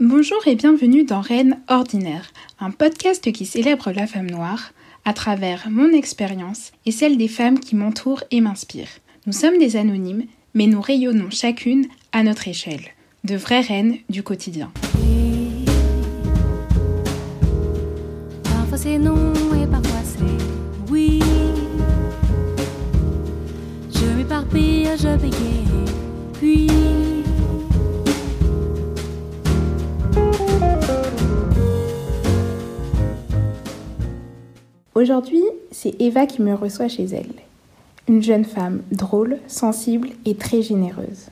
Bonjour et bienvenue dans Reine Ordinaire, un podcast qui célèbre la femme noire à travers mon expérience et celle des femmes qui m'entourent et m'inspirent. Nous sommes des anonymes, mais nous rayonnons chacune à notre échelle, de vraies reines du quotidien. Parfois c'est et parfois c'est oui. Je je. Aujourd'hui, c'est Eva qui me reçoit chez elle. Une jeune femme drôle, sensible et très généreuse.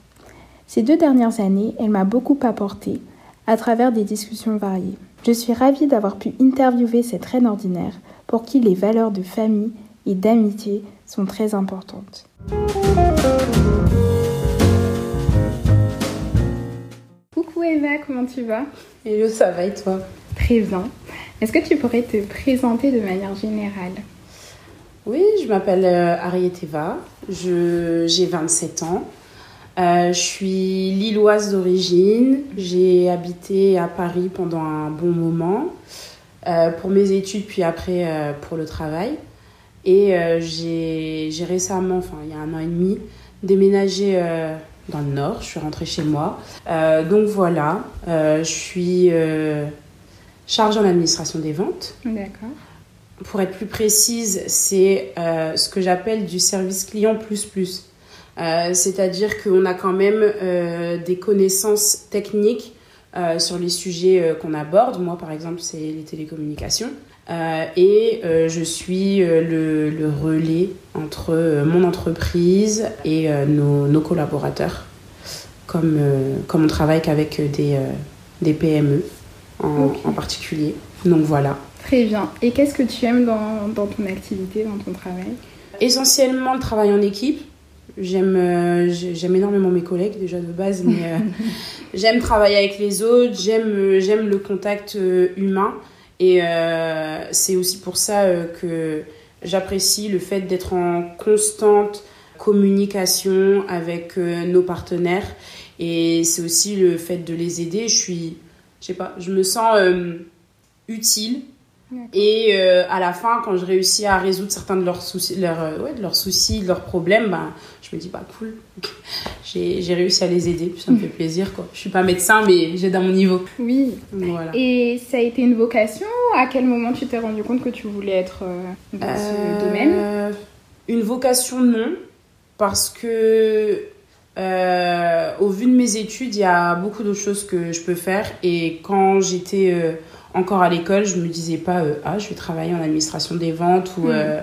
Ces deux dernières années, elle m'a beaucoup apporté à travers des discussions variées. Je suis ravie d'avoir pu interviewer cette reine ordinaire pour qui les valeurs de famille et d'amitié sont très importantes. Coucou Eva, comment tu vas? Hello, ça va et toi? Bien. Est-ce que tu pourrais te présenter de manière générale? Oui, je m'appelle euh, Ariette Eva, je- j'ai 27 ans. Euh, je suis lilloise d'origine, j'ai habité à Paris pendant un bon moment euh, pour mes études puis après pour le travail. Et j'ai récemment, enfin il y a un an et demi, déménagé dans le nord, je suis rentrée chez moi. Donc voilà, je suis chargée en administration des ventes. D'accord. Pour être plus précise, c'est euh, ce que j'appelle du service client plus plus. Euh, C'est-à-dire qu'on a quand même euh, des connaissances techniques sur les sujets qu'on aborde. Moi, par exemple, c'est les télécommunications. Et je suis le, le relais entre mon entreprise et nos, nos collaborateurs, comme, comme on travaille qu'avec des, des PME en, particulier. Donc voilà. Très bien. Et qu'est-ce que tu aimes dans, dans ton activité, dans ton travail? Essentiellement le travail en équipe. J'aime euh, j'ai- j'aime énormément mes collègues déjà de base, mais euh, j'aime travailler avec les autres, j'aime euh, j'aime le contact euh, humain. Et c'est aussi pour ça que j'apprécie le fait d'être en constante communication avec nos partenaires. Et c'est aussi le fait de les aider. Je suis, je sais pas, je me sens euh, utile. Et euh, à la fin, quand je réussis à résoudre certains de leurs soucis, leurs, euh, ouais, de leurs soucis, de leurs problèmes, ben, je me dis, bah cool, j'ai j'ai réussi à les aider, puis ça me fait plaisir. Quoi. Je suis pas médecin, mais j'aide à mon niveau. Oui. Voilà. Et ça a été une vocation? À quel moment tu t'es rendu compte que tu voulais être euh, dans ce domaine? Une vocation, non, parce que euh, au vu de mes études, il y a beaucoup d'autres choses que je peux faire. Et quand j'étais euh, encore à l'école, je me disais pas, euh, ah, je vais travailler en administration des ventes ou, euh,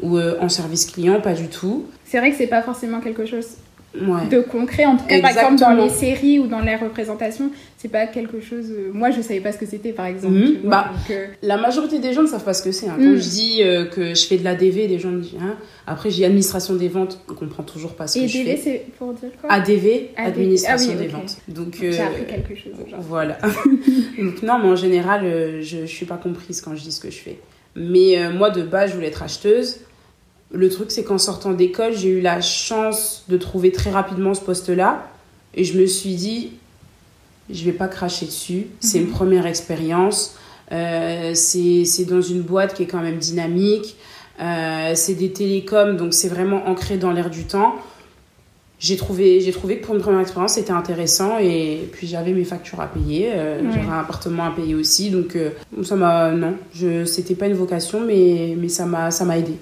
ou en service client, pas du tout. C'est vrai que c'est pas forcément quelque chose Ouais. de concret. En tout cas, par exemple, dans Exactement. les séries ou dans les représentations, c'est pas quelque chose. euh, Moi, je savais pas ce que c'était, par exemple. Mhm. vois, Bah, donc, euh, La majorité des gens ne savent pas ce que c'est. hein. Quand Mm. je dis euh, que je fais de l'ADV, les gens me disent hein. Après, j'ai administration des ventes, on comprend toujours pas ce que Et je DV, fais. c'est pour dire quoi? ADV, ADV. administration Ah oui, des ventes. Donc, J'ai euh, appris quelque chose. Voilà. Donc, non, mais en général, je ne suis pas comprise quand je dis ce que je fais. Mais moi, de base, je voulais être acheteuse. Le truc, c'est qu'en sortant d'école, j'ai eu la chance de trouver très rapidement ce poste-là. Et je me suis dit, je vais pas cracher dessus. C'est Mhm. une première expérience. Euh, c'est dans une boîte qui est quand même dynamique. Euh, c'est des télécoms, donc c'est vraiment ancré dans l'air du temps. J'ai trouvé, j'ai trouvé que pour une première expérience, c'était intéressant. Et puis j'avais mes factures à payer. euh, Ouais. J'avais un appartement à payer aussi. Donc ça m'a... Non, je, c'était pas une vocation, mais, mais ça m'a ça m'a aidé.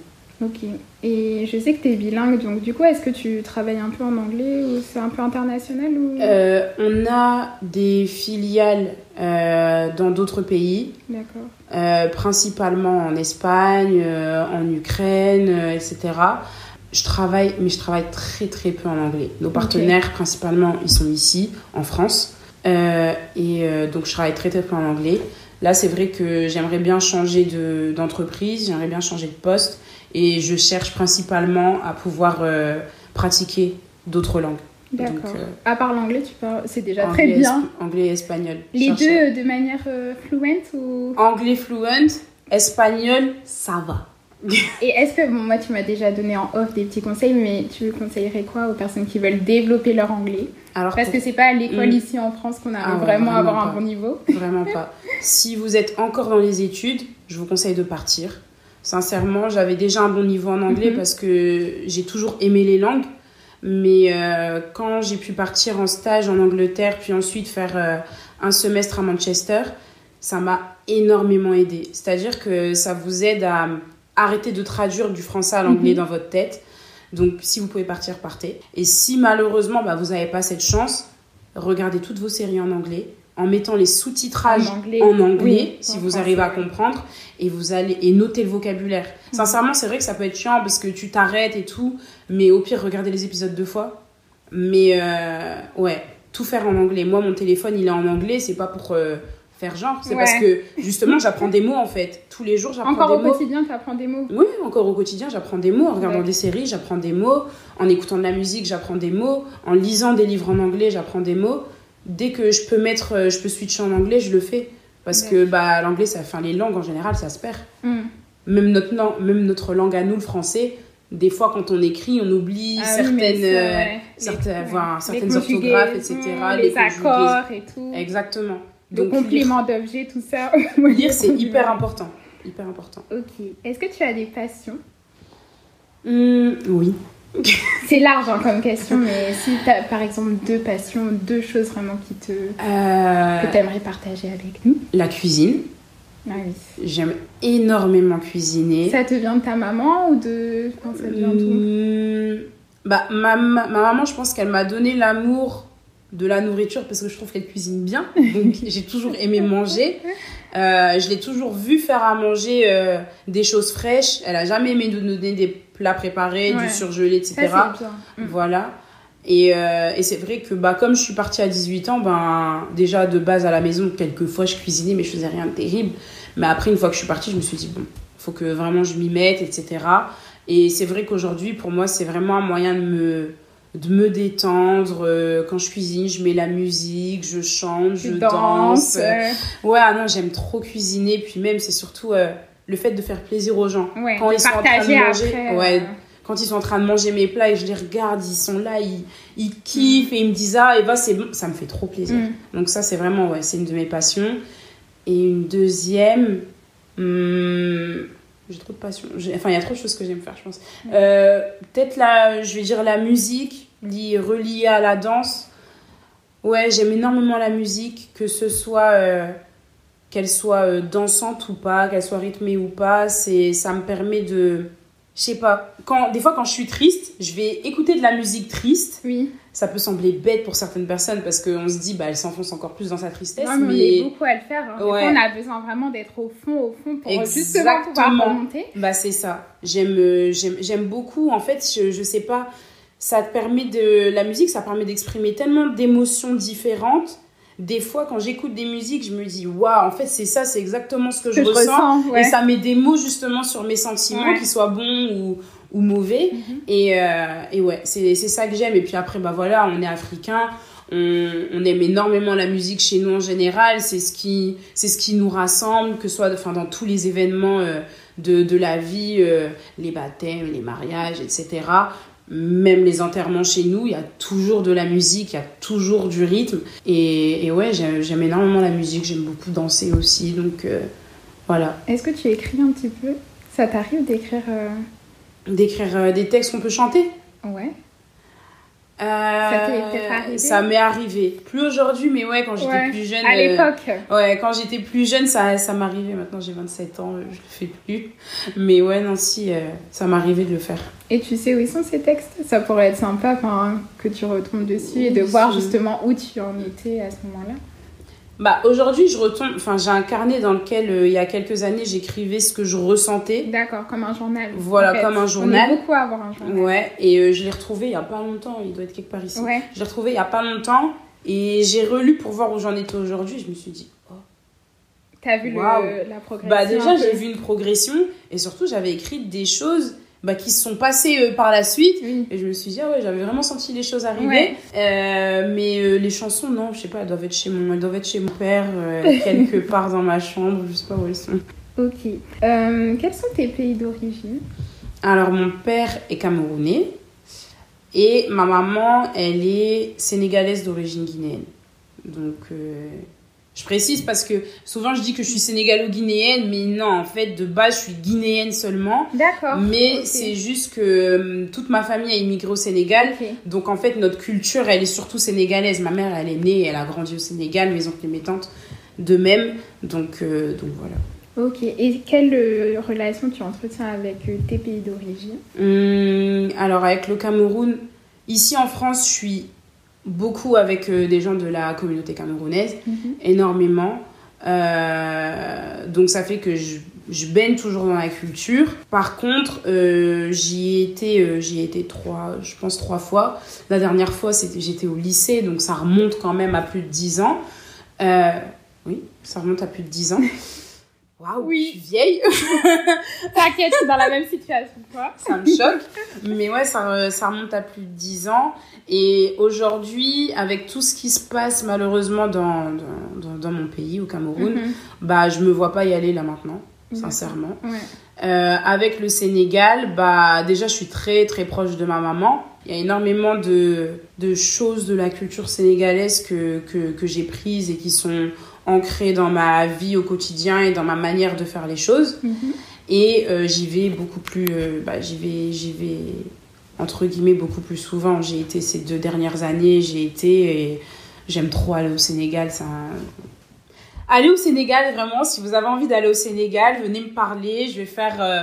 Ok. Et je sais que tu es bilingue, donc du coup, est-ce que tu travailles un peu en anglais ou c'est un peu international ou... Euh, on a des filiales euh, dans d'autres pays. D'accord. Euh, principalement en Espagne, en Ukraine, etc. Je travaille, mais je travaille très très peu en anglais. Nos partenaires, principalement, ils sont ici, en France. Et donc, je travaille très très peu en anglais. Là, c'est vrai que j'aimerais bien changer de- d'entreprise, j'aimerais bien changer de poste. Et je cherche principalement à pouvoir euh, pratiquer d'autres langues. D'accord. Euh, À part l'anglais, tu parles... c'est déjà anglais, très bien. anglais et espagnol. Les deux euh, de manière euh, fluente ou... Anglais fluent, espagnol, ça va. Et est-ce que, bon, moi, tu m'as déjà donné en off des petits conseils, mais tu conseillerais quoi aux personnes qui veulent développer leur anglais Alors, Parce pour- que c'est pas à l'école Mm. ici en France qu'on arrive Ah vraiment à avoir un bon niveau. Vraiment pas. Si vous êtes encore dans les études, je vous conseille de partir. Sincèrement, j'avais déjà un bon niveau en anglais Mhm. parce que j'ai toujours aimé les langues. Mais euh, quand j'ai pu partir en stage en Angleterre, puis ensuite faire euh, un semestre à Manchester, ça m'a énormément aidé. C'est-à-dire que ça vous aide à arrêter de traduire du français à l'anglais Mhm. dans votre tête. Donc, si vous pouvez partir, partez. Et si malheureusement, bah, vous n'avez pas cette chance, regardez toutes vos séries en anglais en mettant les sous-titrages En anglais. en anglais, Oui, si en vous français, arrivez à comprendre, et vous allez et noter le vocabulaire. Mhm. Sincèrement, c'est vrai que ça peut être chiant parce que tu t'arrêtes et tout, mais au pire, regardez les épisodes deux fois. Mais euh, ouais, tout faire en anglais. Moi, mon téléphone, il est en anglais, c'est pas pour euh, faire genre, c'est Ouais. parce que justement, j'apprends des mots en fait. Tous les jours, j'apprends Encore des au mots. quotidien, tu apprends des mots. Oui, encore au quotidien, j'apprends des mots. En regardant Ouais. des séries, j'apprends des mots. En écoutant de la musique, j'apprends des mots. En lisant des livres en anglais, j'apprends des mots. Dès que je peux mettre, euh, je peux switcher en anglais, je le fais. Parce que bah, l'anglais, ça, enfin, les langues en général, ça se perd. Mm. Même notre, même notre langue à nous, le français, des fois, quand on écrit, on oublie Ah certaines, euh, certaines, Les- voilà, certaines orthographes, etc. conjugaisons, les accords et tout. Exactement. Le Donc, lire, complément d'objet, tout ça. lire, c'est hyper important. Hyper important. Ok. Est-ce que tu as des passions? Hum, oui. C'est large hein, comme question, mais si tu as par exemple deux passions, deux choses vraiment qui te Euh, que tu aimerais partager avec nous. la cuisine. Ah oui. J'aime énormément cuisiner. Ça te vient de ta maman ou de. Enfin, ça te vient d'où Hum, bah, ma, ma, ma maman, je pense qu'elle m'a donné l'amour de la nourriture parce que je trouve qu'elle cuisine bien. Donc j'ai toujours aimé manger. Euh, je l'ai toujours vu faire à manger euh, des choses fraîches. Elle a jamais aimé nous donner des plats préparés, Ouais. du surgelé, etc. Ça. Mm. Voilà. Et, euh, et c'est vrai que bah, comme je suis partie à 18 ans, ben, déjà de base à la maison, quelquefois je cuisinais, mais je faisais rien de terrible. Mais après, une fois que je suis partie, je me suis dit, bon, faut que vraiment je m'y mette, etc. Et c'est vrai qu'aujourd'hui, pour moi, c'est vraiment un moyen de me, de me détendre. Euh, Quand je cuisine, je mets la musique, je chante, je danse. euh, Ouais, ah non, j'aime trop cuisiner. Puis même, c'est surtout euh, le fait de faire plaisir aux gens. ouais, Quand ils sont en train de manger, après. ouais, euh, quand ils sont en train de manger mes plats et je les regarde, ils sont là, ils, ils kiffent et ils me disent ah Eva c'est bon, ça me fait trop plaisir. mm. Donc ça c'est vraiment ouais, c'est une de mes passions. Et une deuxième, hum, j'ai trop de passions. J'ai- Enfin il y a trop de choses que j'aime faire je pense. Euh, Peut-être la, je vais dire la musique liée, reliée à la danse. Ouais j'aime énormément la musique, que ce soit euh, qu'elle soit euh, dansante ou pas, qu'elle soit rythmée ou pas, c'est ça me permet de je sais pas, quand des fois quand je suis triste, je vais écouter de la musique triste. Oui. Ça peut sembler bête pour certaines personnes parce qu'on se dit bah elle s'enfonce encore plus dans sa tristesse Non, mais on mais est beaucoup à le faire. hein. Des fois, Ouais. on a besoin vraiment d'être au fond, au fond, pour justement Exactement. pouvoir remonter. bah c'est ça. J'aime euh, j'aime j'aime beaucoup en fait, je, je sais pas, ça te permet de la musique, ça permet d'exprimer tellement d'émotions différentes. Des fois quand j'écoute des musiques, je me dis waouh, en fait c'est ça, c'est exactement ce que, Que je, ressens. ouais. Et ça met des mots justement sur mes sentiments, Ouais. qu'ils soient bons ou, ou mauvais. Mhm. Et, euh, et ouais, c'est c'est ça que j'aime. Et puis après, bah voilà, on est africain. On, on aime énormément la musique chez nous en général. C'est ce qui, c'est ce qui nous rassemble, que ce soit enfin, dans tous les événements euh, de, de la vie, euh, les baptêmes, les mariages, etc. Même les enterrements chez nous, il y a toujours de la musique, il y a toujours du rythme. Et, et ouais, j'aime j'aime énormément la musique. J'aime beaucoup danser aussi. Donc euh, voilà. Est-ce que tu écris un petit peu? Ça t'arrive d'écrire euh, D'écrire euh, des textes qu'on peut chanter? Ouais. Euh, t'est peut-être arrivé ça m'est arrivé. Plus aujourd'hui, mais ouais, quand j'étais Ouais, plus jeune. À euh, l'époque. ouais, quand j'étais plus jeune, ça, ça m'arrivait. Maintenant, j'ai 27 ans, euh, je le fais plus. Mais ouais, non, si, euh, ça m'arrivait de le faire. Et tu sais où sont ces textes? Ça pourrait être sympa que tu retombes dessus et de Oui, voir justement où tu en étais à ce moment-là. Bah, aujourd'hui, je retombe. Enfin, j'ai un carnet dans lequel, euh, il y a quelques années, j'écrivais ce que je ressentais. D'accord, comme un journal. Voilà, en fait. comme un On journal. est beaucoup à avoir un journal. Ouais, et euh, je l'ai retrouvé il y a pas longtemps. Il doit être quelque part ici. Ouais. Je l'ai retrouvé il y a pas longtemps. Et j'ai relu pour voir où j'en étais aujourd'hui. Je me suis dit, oh, T'as vu le- la progression Bah déjà j'ai vu une progression et surtout j'avais écrit des choses bah, qui se sont passées euh, par la suite Oui. et je me suis dit ah ouais j'avais vraiment senti les choses arriver Ouais. Euh, mais euh, les chansons non je sais pas elles doivent être chez mon elles doivent être chez mon père quelque part dans ma chambre je sais pas où elles sont Ok. Quels sont tes pays d'origine? Alors, mon père est camerounais et ma maman, elle est sénégalaise d'origine guinéenne. Donc, je précise parce que souvent je dis que je suis sénégalo-guinéenne, mais non, en fait, de base, je suis guinéenne seulement. D'accord. Mais c'est juste que euh, toute ma famille a immigré au Sénégal. Donc en fait, notre culture, elle est surtout sénégalaise. Ma mère, elle est née, elle a grandi au Sénégal, mes oncles et mes tantes de même. Donc, euh, donc voilà. Ok. Et quelle euh, relation tu entretiens avec tes pays d'origine? Hum, alors avec le Cameroun, ici en France, je suis beaucoup avec euh, des gens de la communauté camerounaise, énormément. Euh, donc ça fait que je, je baigne toujours dans la culture. Par contre, euh, j'y ai été, euh, j'y ai été trois, je pense trois fois. La dernière fois, c'était j'étais au lycée, donc ça remonte quand même à plus de 10 ans. Oui, ça remonte à plus de 10 ans. Waouh, Oui. je suis vieille. T'inquiète, je suis dans la même situation que toi. ça me choque. Mais ouais, ça, ça remonte à plus de 10 ans. Et aujourd'hui, avec tout ce qui se passe malheureusement dans, dans, dans- mon pays, au Cameroun, Mhm. bah je me vois pas y aller là maintenant, sincèrement. Ouais. Euh, avec le Sénégal, bah déjà je suis très très proche de ma maman. Il y a énormément de, de choses de la culture sénégalaise que, que, que j'ai prises et qui sont ancrées dans ma vie au quotidien et dans ma manière de faire les choses. Mhm. Et euh, j'y vais beaucoup plus, euh, bah, j'y vais, j'y vais entre guillemets beaucoup plus souvent. J'ai été ces deux dernières années, j'ai été et j'aime trop aller au Sénégal. Ça... Aller au Sénégal, vraiment, si vous avez envie d'aller au Sénégal, venez me parler. Je vais faire, euh,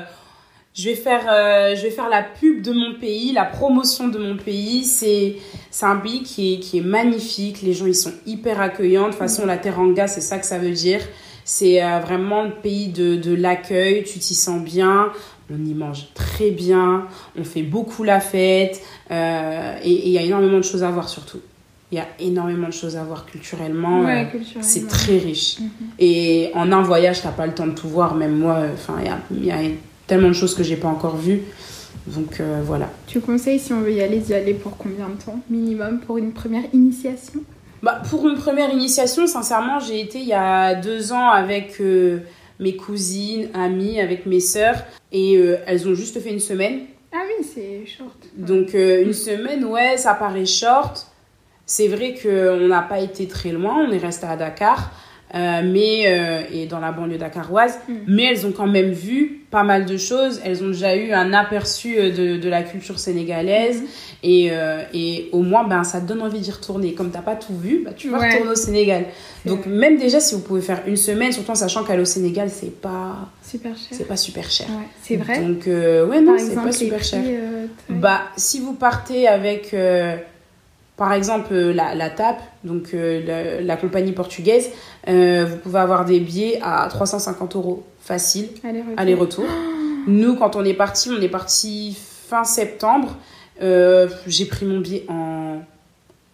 je vais faire, euh, je vais faire la pub de mon pays, la promotion de mon pays. C'est, c'est un pays qui est, qui est magnifique. Les gens, ils sont hyper accueillants. De toute façon, la Teranga, c'est ça que ça veut dire. C'est euh, vraiment le pays de, de l'accueil. Tu t'y sens bien. On y mange très bien. On fait beaucoup la fête. Euh, et il y a énormément de choses à voir surtout. Il y a énormément de choses à voir culturellement. Ouais, culturellement. c'est très riche. Mhm. Et en un voyage, t'as pas le temps de tout voir. Même moi, enfin, il y a, y a tellement de choses que j'ai pas encore vues. Donc euh, voilà. Tu conseilles, si on veut y aller, d'y aller pour combien de temps minimum pour une première initiation? Bah, pour une première initiation, sincèrement, j'ai été il y a deux ans avec euh, mes cousines, amies, avec mes sœurs. Et euh, elles ont juste fait une semaine. Ah oui, c'est short. Donc euh, une semaine, ouais, ça paraît short. C'est vrai qu'on n'a pas été très loin, on est resté à Dakar, euh, mais, euh, et dans la banlieue dakaroise, Mm. mais elles ont quand même vu pas mal de choses, elles ont déjà eu un aperçu euh, de, de la culture sénégalaise, Mhm. et, euh, et au moins, ben, ça te donne envie d'y retourner. Comme t'as pas tout vu, bah, tu vas Ouais. retourner au Sénégal. Donc vrai. même déjà, si vous pouvez faire une semaine, surtout en sachant qu'aller au Sénégal, c'est pas, Super cher. c'est pas super cher. Ouais, c'est vrai. Donc ouais, non, c'est pas super prix, cher. Bah, si vous partez avec, par exemple, euh, la, la TAP, donc euh, la, la compagnie portugaise, euh, vous pouvez avoir des billets à 350 euros facile, Aller-retour. Nous, quand on est parti, on est parti fin septembre. J'ai pris mon billet en,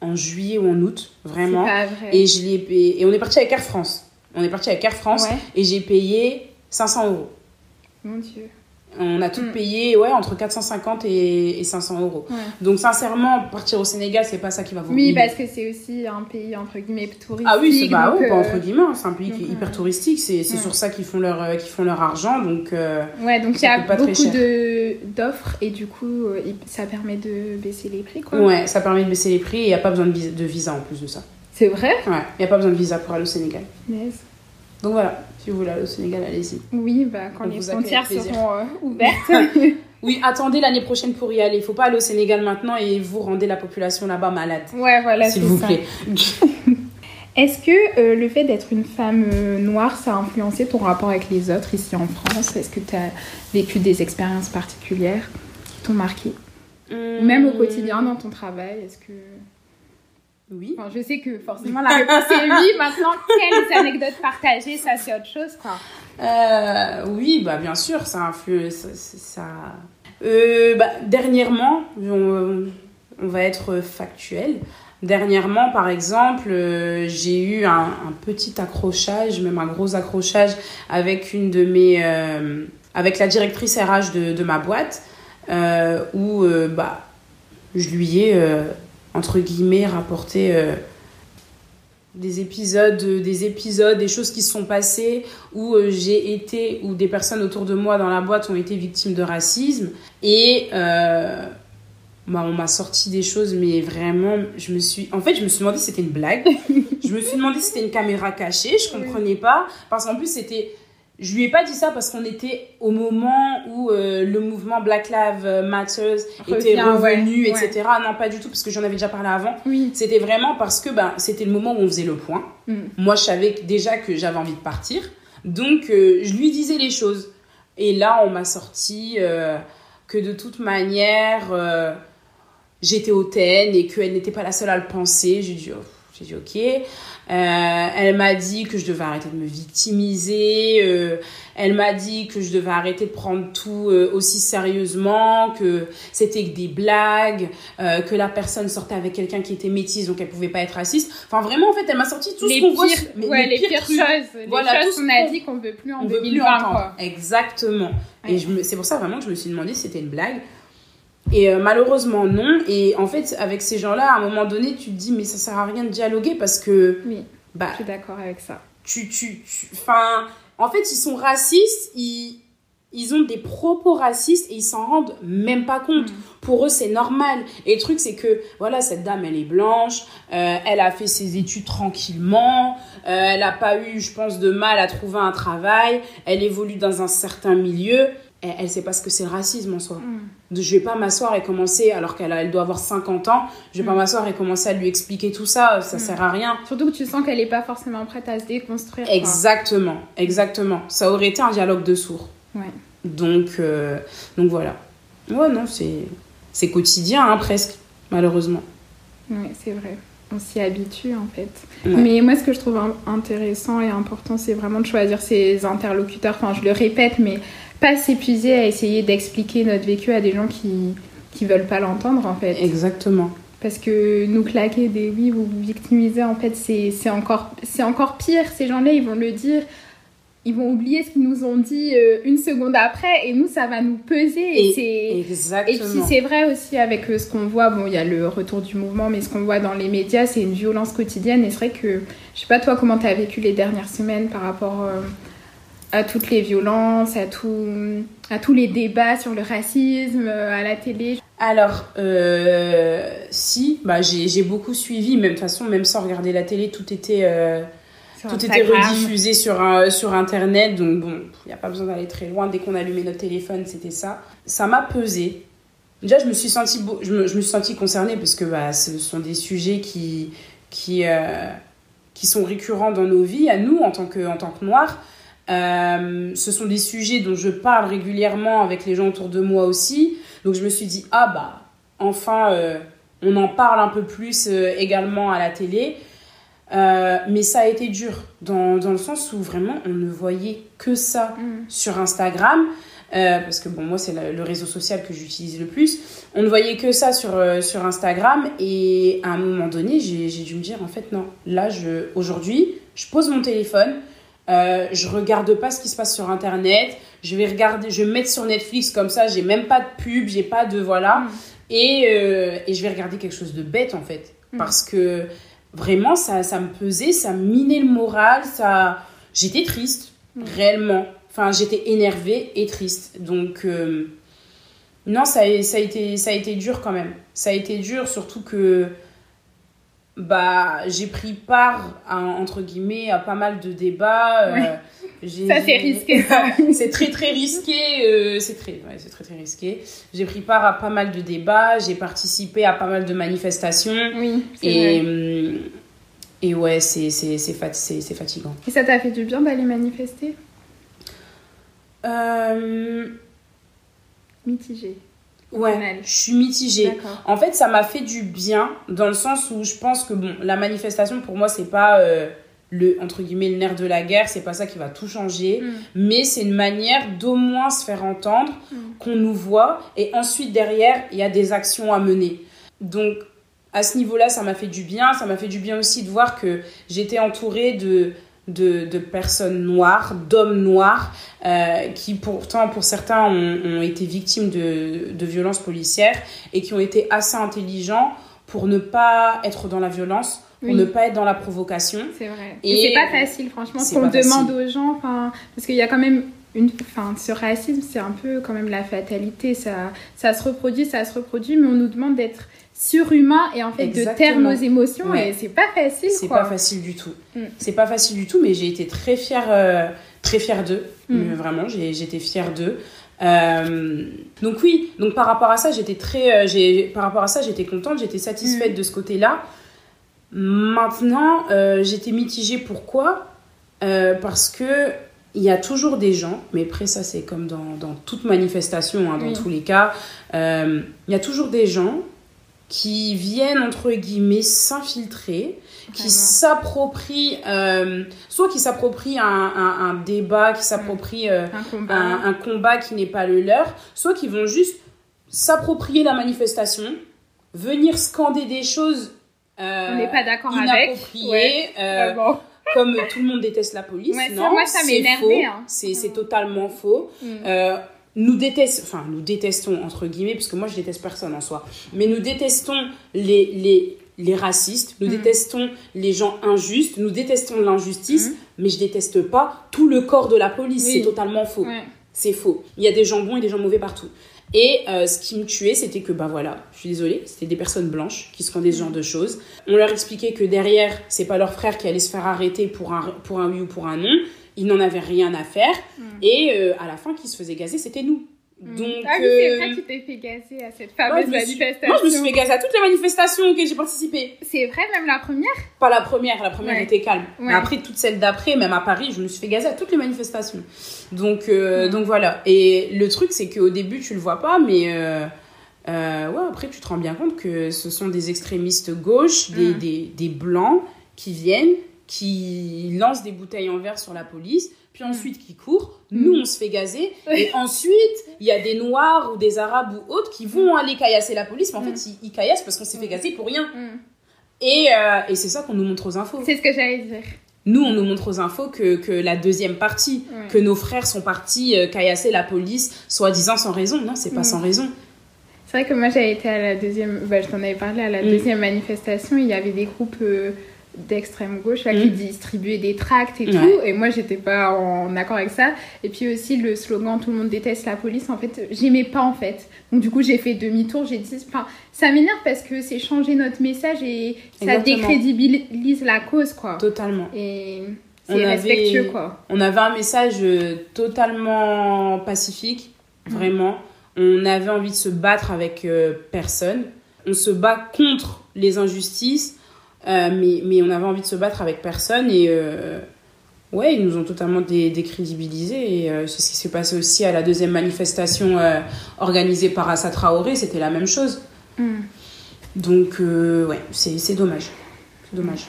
en juillet ou en août, vraiment. C'est pas vrai. Et, je l'ai payé- et on est parti avec Air France. On est parti avec Air France Ouais. et j'ai payé 500 euros. Mon dieu. On a tout Mm. payé ouais, entre 450 et, et 500 euros. Ouais. Donc sincèrement, partir au Sénégal, c'est pas ça qui va vous Oui, parce que c'est aussi un pays entre guillemets touristique. Ah oui, c'est bah, donc, pas euh, entre guillemets, hein, c'est un pays qui est donc, hyper touristique, c'est Ouais. sur ça qu'ils font leur euh, font leur argent donc euh, Ouais, donc il y a beaucoup d'offres et du coup, ça permet de baisser les prix, quoi. ouais, ça permet de baisser les prix et il y a pas besoin de visa, de visa en plus de ça. C'est vrai? Ouais, il y a pas besoin de visa pour aller au Sénégal. Yes. Donc voilà, si vous voulez aller au Sénégal, allez-y. Oui, bah, quand On les frontières seront euh, ouvertes. Oui, attendez l'année prochaine pour y aller. Il faut pas aller au Sénégal maintenant et vous rendez la population là-bas malade. ouais, voilà, S'il vous ça. plaît. Est-ce que euh, le fait d'être une femme euh, noire, ça a influencé ton rapport avec les autres ici en France? Est-ce que tu as vécu des expériences particulières qui t'ont marqué? Ou Même au quotidien, dans ton travail, est-ce que... Oui. Enfin, je sais que forcément la réponse est oui. Maintenant, quelles anecdotes partagées, ça c'est autre chose, quoi. Euh, oui, bah bien sûr, ça influe. Ça, Euh, bah, dernièrement, on, on va être factuel. Dernièrement, par exemple, euh, j'ai eu un, un petit accrochage, même un gros accrochage avec une de mes, euh, avec la directrice RH de, de ma boîte, euh, où bah, je lui ai entre guillemets rapporté euh, des épisodes, euh, des épisodes, des choses qui se sont passées où euh, j'ai été, où des personnes autour de moi dans la boîte ont été victimes de racisme. Et euh, bah, on m'a sorti des choses, mais vraiment, je me suis. En fait, je me suis demandé si c'était une blague. je me suis demandé si c'était une caméra cachée. Je comprenais pas. Parce qu'en plus, c'était. Je lui ai pas dit ça parce qu'on était au moment où euh, le mouvement Black Lives Matter était revenu, ouais, etc. Non, pas du tout, parce que j'en avais déjà parlé avant. Oui. C'était vraiment parce que ben, c'était le moment où on faisait le point. Mm. Moi, je savais déjà que j'avais envie de partir. Donc, euh, je lui disais les choses. Et là, on m'a sorti euh, que de toute manière, j'étais hautaine et qu'elle n'était pas la seule à le penser. J'ai dit, oh, j'ai dit ok. Euh, elle m'a dit que je devais arrêter de me victimiser. euh, elle m'a dit que je devais arrêter de prendre tout euh, aussi sérieusement, que c'était que des blagues, que la personne sortait avec quelqu'un qui était métisse, donc elle pouvait pas être raciste. Enfin, vraiment, en fait, elle m'a sorti tout les ce qu'on voit. mais ouais, les pires pires trucs. choses. Les Voilà, tout choses qu'on a dit qu'on veut plus en On veut plus 2020, entendre. quoi. Exactement. Ouais. Et c'est pour ça vraiment que je me suis demandé si c'était une blague. Et euh, malheureusement, non. Et en fait, avec ces gens-là, à un moment donné, tu te dis, mais ça sert à rien de dialoguer parce que, Oui, bah, je suis d'accord avec ça. tu, tu, tu- en fait, ils sont racistes, ils, ils ont des propos racistes et ils s'en rendent même pas compte. Mm. Pour eux, c'est normal. Et le truc, c'est que, voilà, cette dame, elle est blanche, euh, elle a fait ses études tranquillement, euh, elle a pas eu, je pense, de mal à trouver un travail, elle évolue dans un certain milieu. Elle, elle sait pas ce que c'est le racisme en soi. Mm. De- Je vais pas m'asseoir et commencer, alors qu'elle elle doit avoir 50 ans, je vais pas Mm. m'asseoir et commencer à lui expliquer tout ça, ça Mm. sert à rien. Surtout que tu sens qu'elle est pas forcément prête à se déconstruire. quoi. Exactement, exactement. Ça aurait été un dialogue de sourds. Ouais. Donc, euh, donc voilà. Ouais, non, c'est, c'est quotidien, hein, presque, malheureusement. Ouais, c'est vrai. On s'y habitue en fait. Ouais. Mais moi, ce que je trouve in- intéressant et important, c'est vraiment de choisir ses interlocuteurs. Enfin, je le répète, mais pas s'épuiser à essayer d'expliquer notre vécu à des gens qui qui veulent pas l'entendre en fait. Exactement. Parce que nous claquer des oui, vous vous victimisez, en fait, c'est c'est encore, encore pire. Ces gens-là, ils vont le dire, ils vont oublier ce qu'ils nous ont dit euh, une seconde après, et nous, ça va nous peser. Et, Et- c'est. Et puis Exactement. c'est vrai aussi avec euh, ce qu'on voit, bon il y a le retour du mouvement, mais ce qu'on voit dans les médias, c'est une violence quotidienne. Et c'est vrai que, je sais pas toi comment tu as vécu les dernières semaines par rapport euh, à toutes les violences, à, tout, à tous les débats sur le racisme, euh, à la télé. Alors, euh, si, bah, j'ai, beaucoup suivi, même de toute façon, même sans regarder la télé, tout était, euh, tout était rediffusé sur, un- sur Internet. Donc, bon, il n'y a pas besoin d'aller très loin. Dès qu'on allumait notre téléphone, c'était ça. Ça m'a pesé. Déjà, je me suis sentie, beau- je me, je me suis sentie concernée parce que bah, ce sont des sujets qui, qui, euh, qui sont récurrents dans nos vies, à nous, en tant que, en tant que Noirs. Euh, ce sont des sujets dont je parle régulièrement avec les gens autour de moi aussi. Donc, je me suis dit, ah bah, enfin, euh, on en parle un peu plus euh, également à la télé. Mais ça a été dur, dans, dans le sens où vraiment on ne voyait que ça Mm. sur Instagram. Parce que bon, moi, c'est le, le réseau social que j'utilise le plus. On ne voyait que ça sur, sur Instagram. Et à un moment donné, j'ai j'ai dû me dire, en fait, non. Là, je, aujourd'hui, je pose mon téléphone. Euh, je regarde pas ce qui se passe sur Internet. Je vais regarder, je vais me mettre sur Netflix comme ça. J'ai même pas de pub, j'ai pas de voilà. Mm. Et, euh, et je vais regarder quelque chose de bête en fait. Mm. Parce que vraiment, ça, ça me pesait, ça minait le moral. Ça... J'étais triste, Mm. réellement. Enfin, j'étais énervée et triste. Donc, euh, non, ça, a été, ça a été dur quand même. Ça a été dur, surtout que bah, j'ai pris part, à, entre guillemets, à pas mal de débats. euh, Ça, c'est risqué, c'est très très risqué. euh, c'est très, ouais, c'est très très risqué. J'ai pris part à pas mal de débats. J'ai participé à pas mal de manifestations. Oui, Et, vrai. hum, et ouais, c'est c'est- c'est fat- c'est- c'est fatigant. Et ça t'a fait du bien d'aller manifester? Euh, Mitigé. Ouais, je suis mitigée. En fait, ça m'a fait du bien dans le sens où je pense que bon, la manifestation pour moi c'est pas euh, le entre guillemets le nerf de la guerre, c'est pas ça qui va tout changer, Mm. mais c'est une manière d'au moins se faire entendre, Mm. qu'on nous voit et ensuite derrière il y a des actions à mener. Donc à ce niveau-là, ça m'a fait du bien. Ça m'a fait du bien aussi de voir que j'étais entourée de, de, de personnes noires, d'hommes noirs, euh, qui pourtant, pour certains, ont, ont été victimes de, de violences policières et qui ont été assez intelligents pour ne pas être dans la violence, pour Oui. ne pas être dans la provocation. C'est vrai. Et- Et c'est pas facile, franchement, qu'on demande facile. aux gens. Parce qu'il y a quand même une. Enfin, ce racisme, c'est un peu quand même la fatalité. Ça, ça se reproduit, ça se reproduit, mais on nous demande d'être surhumain et en fait de taire nos émotions. Ouais. Et c'est pas facile, C'est pas facile du tout. Mm. C'est pas facile du tout, mais j'ai été très fière, euh, très fière d'eux. Mm. Vraiment, j'étais fière d'eux. Euh, donc oui, donc par rapport à ça, j'étais très, euh, par rapport à ça, j'étais contente, j'étais satisfaite Mm. de ce côté-là. Maintenant, euh, j'étais mitigée. Pourquoi? Parce que il y a toujours des gens, mais après ça c'est comme dans, dans toute manifestation, hein, dans Oui. tous les cas, euh, il y a toujours des gens qui viennent entre guillemets s'infiltrer, qui s'approprient, euh, soit qui s'approprient un, un- un débat, qui s'approprient euh, Un combat. un, combat qui n'est pas le leur, soit qui vont juste s'approprier la manifestation, venir scander des choses euh, on n'est pas d'accord avec. Ouais, vraiment. Comme tout le monde déteste la police. Ouais, ça, non, moi, ça c'est faux. hein. C'est c'est Mm. totalement faux. Mm. Euh, nous détestons, enfin nous détestons entre guillemets, parce que moi je déteste personne en soi, mais nous détestons les, les, les racistes, nous Mm. détestons les gens injustes, nous détestons l'injustice, mais je déteste pas tout le corps de la police, Oui. c'est totalement faux. Ouais. C'est faux. Il y a des gens bons et des gens mauvais partout. Et euh, ce qui me tuait, c'était que, bah voilà, je suis désolée, c'était des personnes blanches qui scandaient ce genre de choses. On leur expliquait que derrière, c'est pas leur frère qui allait se faire arrêter pour un, pour un oui ou pour un non. Ils n'en avaient rien à faire. Mm. Et euh, à la fin, qui se faisait gazer, c'était nous. Mm. Donc, ah oui, c'est vrai, tu t'es fait gazer à cette moi, fameuse suis- manifestation. moi, je me suis fait gazer à toutes les manifestations auxquelles j'ai participé. C'est vrai, même la première? Pas la première, la première Ouais. était calme. Mais Ouais. après, toutes celles d'après, même à Paris, je me suis fait gazer à toutes les manifestations. Donc, euh, donc voilà. Et le truc, c'est qu'au début, tu le vois pas, mais euh, euh, ouais, après, tu te rends bien compte que ce sont des extrémistes gauches, des, Mm. des, des blancs qui viennent, qui lancent des bouteilles en verre sur la police, puis ensuite qui courent. Nous, Mm. on se fait gazer. Et ensuite, il y a des noirs ou des arabes ou autres qui vont aller caillasser la police, mais en Mm. fait, ils, ils caillassent parce qu'on s'est fait Mm. gazer pour rien. Mm. Et, euh, et c'est ça qu'on nous montre aux infos. C'est ce que j'allais dire. Nous, on nous montre aux infos que, que la deuxième partie, Ouais. que nos frères sont partis euh, caillasser la police, soi-disant sans raison. Non, c'est pas Mm. sans raison. C'est vrai que moi j'avais été à la deuxième, bah, je t'en avais parlé à la Mm. deuxième manifestation, il y avait des groupes euh, d'extrême gauche là, qui Mm. distribuaient des tracts et Ouais. tout, et moi j'étais pas en accord avec ça. Et puis aussi le slogan tout le monde déteste la police, en fait j'aimais pas en fait. Donc du coup j'ai fait demi-tour, j'ai dit, enfin ça m'énerve parce que c'est changer notre message et ça Exactement. décrédibilise la cause quoi. Totalement. Et On c'est avait- respectueux quoi. On avait un message euh, totalement pacifique, vraiment. On avait envie de se battre avec euh, personne. On se bat contre les injustices, euh, mais, mais on avait envie de se battre avec personne. Et euh, ouais, ils nous ont totalement dé- décrédibilisés. Euh, c'est ce qui s'est passé aussi à la deuxième manifestation organisée par Assa Traoré. C'était la même chose. Mm. Donc, ouais, c'est dommage. C'est dommage.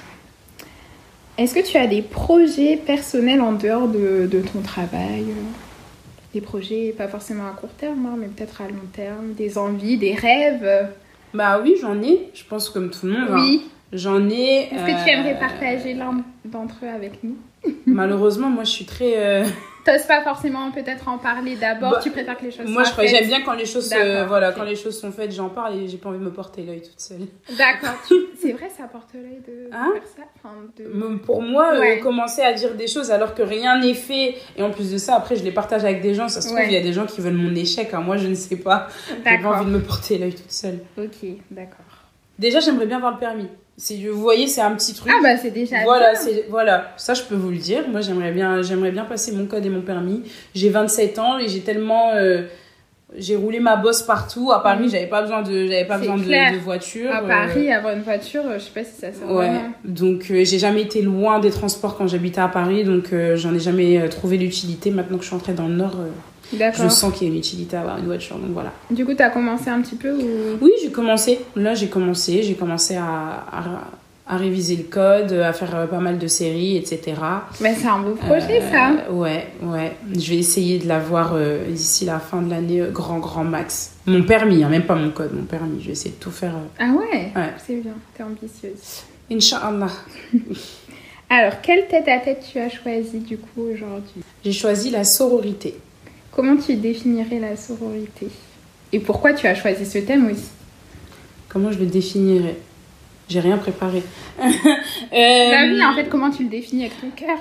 Est-ce que tu as des projets personnels en dehors de, de ton travail? Des projets pas forcément à court terme, hein, mais peut-être à long terme, des envies, des rêves? Bah oui, j'en ai. Je pense comme tout le monde. hein. J'en ai. Est-ce que tu euh, aimerais partager l'un d'entre eux avec nous? Malheureusement, moi, je suis très. euh, T'oses pas forcément peut-être en parler d'abord, Bah, tu préfères que les choses Moi, je soient faites j'aime bien quand les choses, euh, voilà, quand les choses sont faites, j'en parle et j'ai pas envie de me porter l'œil toute seule. D'accord. C'est vrai, ça porte l'œil de, de Hein? faire ça enfin, de... M- Pour moi, euh, Ouais. commencer à dire des choses alors que rien n'est fait, et en plus de ça, après, je les partage avec des gens. Ça se trouve, Ouais. il y a des gens qui veulent mon échec. hein. Moi, je ne sais pas. J'ai pas envie de me porter l'œil toute seule. Ok, d'accord. Déjà, j'aimerais bien avoir le permis. C'est, vous voyez, c'est un petit truc. Ah bah c'est déjà voilà, bien. c'est voilà, ça je peux vous le dire. Moi, j'aimerais bien, j'aimerais bien passer mon code et mon permis. J'ai 27 ans et j'ai tellement, euh, j'ai roulé ma bosse partout. À Paris, Mhm. j'avais pas besoin de, j'avais pas C'est besoin de, voiture. À euh, Paris, avoir une voiture, euh, je sais pas si ça sert Ouais, vraiment. donc euh, j'ai jamais été loin des transports quand j'habitais à Paris, donc j'en ai jamais trouvé l'utilité. Maintenant que je suis entrée dans le Nord, je sens qu'il y a une utilité à avoir une voiture, donc voilà. Du coup, t'as commencé un petit peu ou... Oui, j'ai commencé. Là, j'ai commencé. J'ai commencé à, à, à réviser le code, à faire euh, pas mal de séries, etc. Bah, c'est un beau projet, ça. Euh, Ouais, ouais. Je vais essayer de l'avoir euh, d'ici la fin de l'année, euh, grand, grand max. Mon permis, hein, même pas mon code, mon permis. Je vais essayer de tout faire. Ah ouais, Ouais. C'est bien, t'es ambitieuse. Inch'Allah. Alors, quelle tête à tête tu as choisi du coup aujourd'hui? J'ai choisi la sororité. Comment tu définirais la sororité? Et pourquoi tu as choisi ce thème aussi? Comment je le définirais? J'ai rien préparé. La vie, en fait, comment tu le définis avec ton cœur?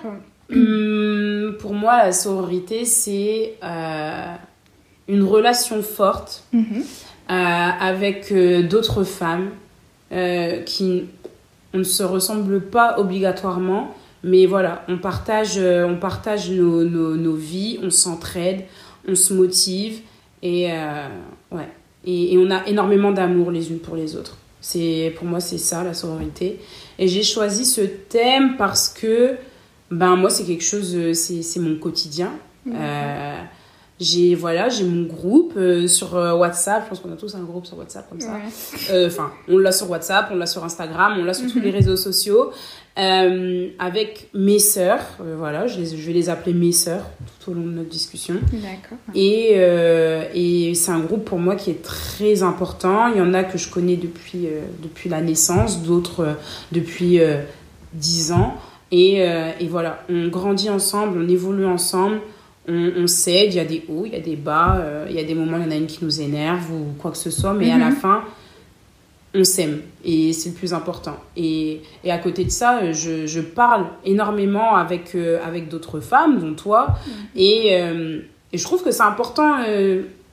Hum, pour moi, la sororité, c'est euh, une relation forte Mhm. euh, avec euh, d'autres femmes euh, qui on ne se ressemble pas obligatoirement, mais voilà, on partage, euh, on partage nos, nos, nos vies, on s'entraide, on se motive et, euh, ouais. et, et on a énormément d'amour les unes pour les autres. C'est, pour moi, c'est ça la sororité. Et j'ai choisi ce thème parce que ben, moi, c'est quelque chose, euh, c'est, mon quotidien. Euh, j'ai voilà, j'ai mon groupe euh, sur euh, WhatsApp. Je pense qu'on a tous un groupe sur WhatsApp comme ça. Ouais. Euh, Enfin, on l'a sur WhatsApp, on l'a sur Instagram, on l'a sur tous les réseaux sociaux. avec mes sœurs, voilà, je, les- je vais les appeler mes sœurs tout au long de notre discussion. D'accord. Et, et c'est un groupe pour moi qui est très important. Il y en a que je connais depuis, depuis la naissance, d'autres depuis euh, 10 ans. Et, et voilà, on grandit ensemble, on évolue ensemble, on, on s'aide, il y a des hauts, il y a des bas, euh, il y a des moments, il y en a une qui nous énerve ou quoi que ce soit, mais à la Mhm. fin, on s'aime et c'est le plus important. Et, et à côté de ça, je, je parle énormément avec, euh, avec d'autres femmes, dont toi, et, euh, et je trouve que c'est important,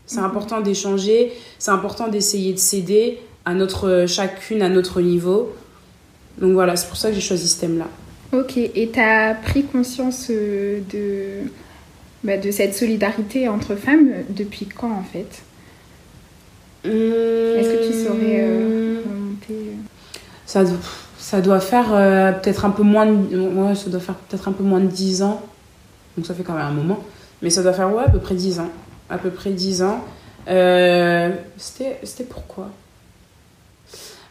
c'est Mhm. important d'échanger, c'est important d'essayer de s'aider à notre, chacune à notre niveau. Donc voilà, c'est pour ça que j'ai choisi ce thème-là. Ok, et tu as pris conscience de, bah, de cette solidarité entre femmes euh, depuis quand en fait Est-ce que tu saurais euh, remonter euh, ça, do- ça doit faire euh, peut-être un peu moins de, ouais, ça doit faire peut-être un peu moins de 10 ans. Donc ça fait quand même un moment. Mais ça doit faire ouais, à peu près 10 ans. À peu près 10 ans. Euh, C'était c'était pourquoi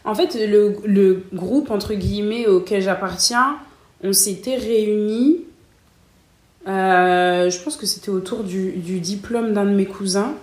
En fait, le, le groupe, entre guillemets, auquel j'appartiens, on s'était réunis. Euh, je pense que c'était autour du, du diplôme d'un de mes cousins.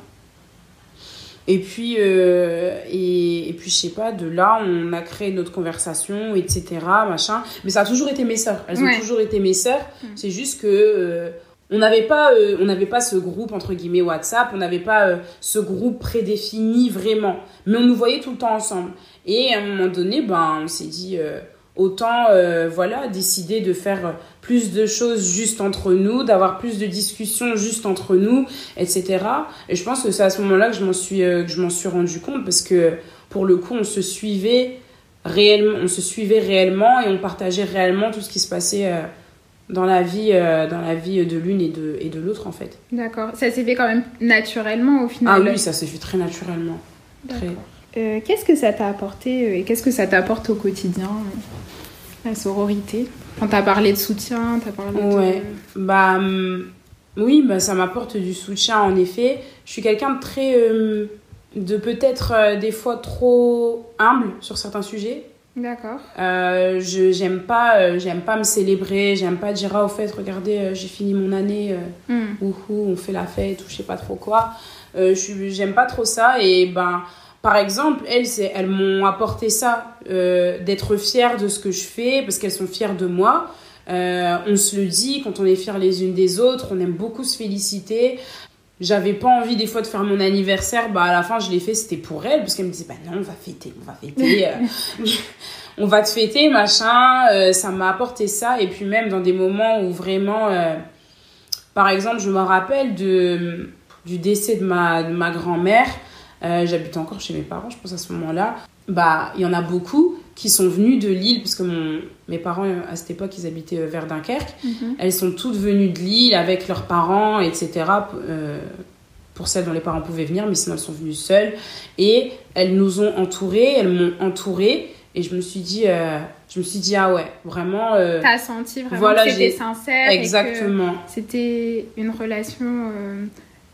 Et puis, euh, et, et puis, je sais pas, de là, on a créé notre conversation, etc., machin. Mais ça a toujours été mes sœurs. Elles Ouais. ont toujours été mes sœurs. Mm. C'est juste que euh, on n'avait pas, euh, on n'avait pas ce groupe entre guillemets WhatsApp. On n'avait pas euh, ce groupe prédéfini vraiment. Mais on nous voyait tout le temps ensemble. Et à un moment donné, ben, on s'est dit. euh, Autant euh, voilà décider de faire plus de choses juste entre nous, d'avoir plus de discussions juste entre nous, etc. Et je pense que c'est à ce moment-là que je m'en suis, euh, que je m'en suis rendu compte parce que pour le coup, on se suivait réellement, on se suivait réellement et on partageait réellement tout ce qui se passait euh, dans la vie, euh, dans la vie de l'une et de, et de l'autre en fait. D'accord, ça s'est fait quand même naturellement au Ah final. oui, ça s'est fait très naturellement. Très... Euh, qu'est-ce que ça t'a apporté euh, et qu'est-ce que ça t'apporte au quotidien, euh, la sororité? Quand t'as parlé de soutien, t'as parlé Ouais. Bah hum, oui, bah ça m'apporte du soutien en effet. Je suis quelqu'un de très, euh, de peut-être des fois trop humble sur certains sujets. de... D'accord. Je j'aime pas j'aime pas me célébrer j'aime pas dire ah au fait regardez j'ai fini mon année Hmm. wouhou on fait la fête ou je sais pas trop quoi j'aime pas trop ça et ben par exemple elles elles m'ont apporté ça euh, d'être fière de ce que je fais parce qu'elles sont fières de moi. Euh, on se le dit quand on est fiers les unes des autres on aime beaucoup se féliciter. J'avais pas envie des fois de faire mon anniversaire. Bah à la fin je l'ai fait c'était pour elle parce qu'elle me disait bah non on va fêter on va fêter euh, on va te fêter machin Euh, ça m'a apporté ça. Et puis même dans des moments où vraiment par exemple je me rappelle de du décès de ma de ma grand-mère Euh, j'habitais encore chez mes parents je pense à ce moment-là bah il y en a beaucoup qui sont venus de Lille parce que mon mes parents à cette époque ils habitaient euh, vers Dunkerque Mhm. elles sont toutes venues de Lille avec leurs parents, etc. euh, pour celles dont les parents pouvaient venir, mais sinon elles sont venues seules. Et elles nous ont entourées, elles m'ont entourée. Et je me suis dit, euh, je me suis dit ah ouais, vraiment. euh, T'as senti vraiment Voilà, que c'était sincère exactement. c'était une relation euh,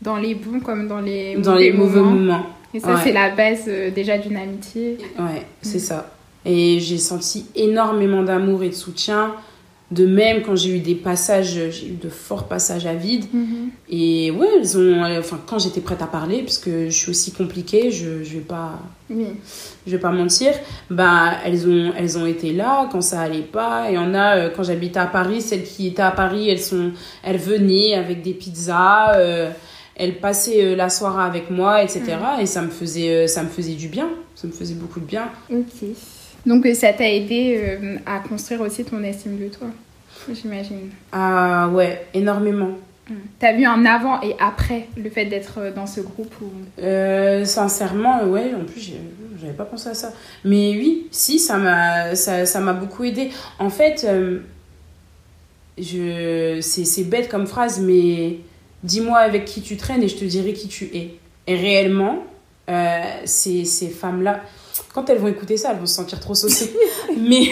dans les bons comme dans les Dans mauvais les mauvais moments. moments. Et ça, Ouais. c'est la base euh, déjà d'une amitié. Ouais, c'est ça. Et j'ai senti énormément d'amour et de soutien. De même, quand j'ai eu des passages, j'ai eu de forts passages à vide. Et ouais, elles ont. Enfin, quand j'étais prête à parler, parce que je suis aussi compliquée, je, je vais pas. Oui. je vais pas mentir, bah, elles, ont, elles ont été là quand ça allait pas. Y en a, euh, quand j'habitais à Paris, celles qui étaient à Paris, elles, sont, elles venaient avec des pizzas, euh, elles passaient euh, la soirée avec moi, etc. Et ça me, faisait, euh, ça me faisait du bien, ça me faisait beaucoup de bien. Ok. Donc euh, ça t'a aidé euh, à construire aussi ton estime de toi, j'imagine. Ah ouais, énormément. T'as vu un avant et après le fait d'être dans ce groupe ou... Euh, sincèrement, ouais, en plus, j'avais pas pensé à ça. Mais oui, si, ça m'a ça, ça beaucoup aidé. En fait, euh, je c'est bête comme phrase, mais dis-moi avec qui tu traînes et je te dirai qui tu es. Et réellement, euh, ces, ces femmes-là, quand elles vont écouter ça, elles vont se sentir trop saucées. mais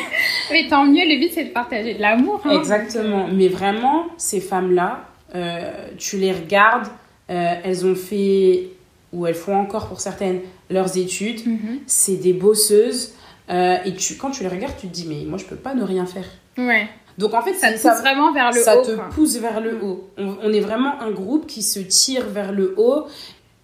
Mais tant mieux, le but c'est de partager de l'amour. hein. Exactement. Mais vraiment, ces femmes-là, euh, tu les regardes, euh, elles ont fait, ou elles font encore pour certaines, leurs études. Mhm. C'est des bosseuses. et tu, quand tu les regardes, tu te dis, mais moi, je peux pas ne rien faire. Ouais, Donc, en fait, ça te pousse vraiment vers le ça haut. te quoi. pousse vers le haut. On, on est vraiment un groupe qui se tire vers le haut.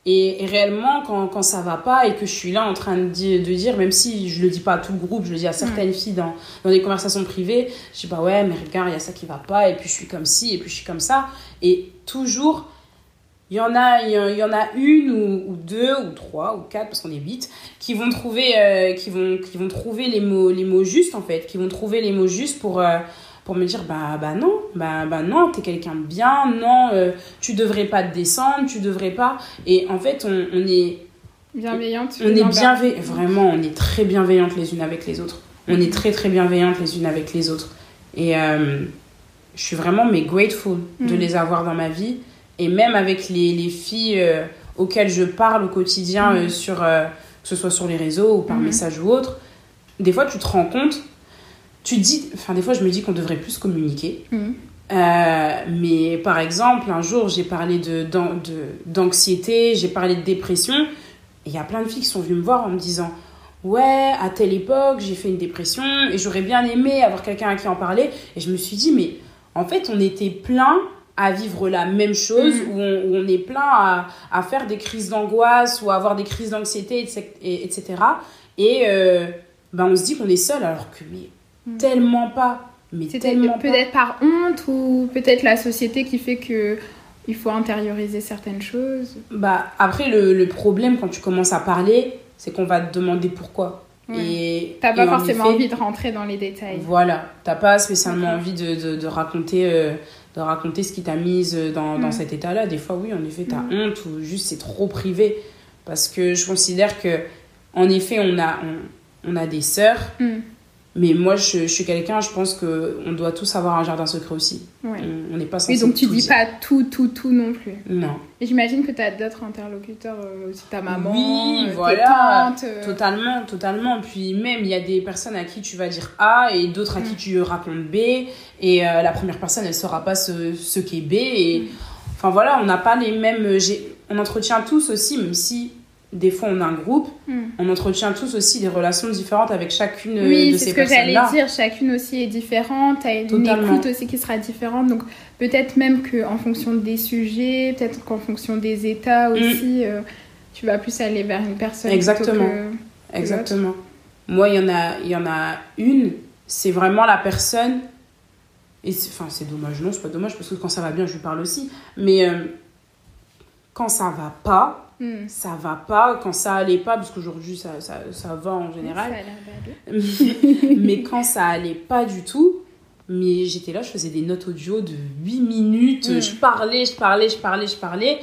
Et, et réellement, quand, quand ça va pas et que je suis là en train de dire, de dire, même si je le dis pas à tout le groupe, je le dis à certaines filles dans, dans des conversations privées, je dis bah ouais, mais regarde, il y a ça qui va pas, et puis je suis comme ci, et puis je suis comme ça. Et toujours, il y en a, il y en- il y en a une ou, ou deux ou trois ou quatre, parce qu'on est huit, qui vont trouver, euh, qui vont, qui vont trouver les mots, les mots justes en fait, qui vont trouver les mots justes pour. euh, pour me dire bah bah non bah bah non t'es quelqu'un de bien non euh, tu devrais pas te descendre tu devrais pas et en fait on, on est Bienveillante. on est bienveillantes vraiment on est très bienveillantes les unes avec les autres on est très très bienveillantes les unes avec les autres et euh, je suis vraiment mais grateful de Mm. les avoir dans ma vie et même avec les, les filles euh, auxquelles je parle au quotidien Mm. euh, sur que ce soit sur les réseaux ou par Mhm. message ou autre des fois tu te rends compte tu dis enfin des fois je me dis qu'on devrait plus communiquer Mhm. euh, mais par exemple, un jour, j'ai parlé de, d'an- de- d'anxiété, j'ai parlé de dépression. Il y a plein de filles qui sont venues me voir en me disant Ouais, à telle époque, j'ai fait une dépression et j'aurais bien aimé avoir quelqu'un à qui en parler. Et je me suis dit Mais en fait, on était plein à vivre la même chose, Mhm. où, on, où on est plein à, à faire des crises d'angoisse ou à avoir des crises d'anxiété, etc. et- etc. Et euh, ben, on se dit qu'on est seul, alors que mais. Tellement pas. Mais tellement peut-être par honte ou peut-être la société qui fait que il faut intérioriser certaines choses. Bah, après, le, le problème quand tu commences à parler, c'est qu'on va te demander pourquoi. Ouais. Et T'as et pas en forcément effet, envie de rentrer dans les détails. Voilà, t'as pas spécialement envie de, de, de raconter, euh, de raconter ce qui t'a mise dans, dans Mm. cet état-là. Des fois, oui, en effet, t'as Mm. honte ou juste c'est trop privé. Parce que je considère que, en effet, on a, on, on a des sœurs, Hmm, mais moi, je, je suis quelqu'un, je pense qu'on doit tous avoir un jardin secret aussi. ouais. On n'est pas censé Oui, donc tu dis dire. pas tout, tout, tout non plus. Non. Et j'imagine que tu as d'autres interlocuteurs euh, aussi, ta maman, Oui, euh, tes voilà, tantes. euh, Totalement, totalement. Puis même, il y a des personnes à qui tu vas dire A et d'autres à qui Mm. tu racontes B. Et la première personne, elle saura pas ce, ce qu'est B. Et Mm. enfin voilà, on n'a pas les mêmes. On entretient tous aussi, même si des fois on a un groupe, hmm. on entretient tous aussi des relations différentes avec chacune euh, Oui, de c'est ces ce que j'allais dire. Chacune aussi est différente. T'as une Totalement. écoute aussi qui sera différente. Donc peut-être même qu'en fonction des sujets, peut-être qu'en fonction des états aussi, euh, tu vas plus aller vers une personne. Exactement. que- Exactement. Moi, il y en a, il y en a une, c'est vraiment la personne. Et c'est- enfin, c'est dommage, non, c'est pas dommage parce que quand ça va bien, je lui parle aussi. Mais euh, quand ça va pas, Ça va pas. Quand ça allait pas, parce qu'aujourd'hui ça, ça, ça va en général. mais quand ça allait pas du tout, mais j'étais là, je faisais des notes audio de 8 minutes. Mm. Je parlais, je parlais, je parlais, je parlais.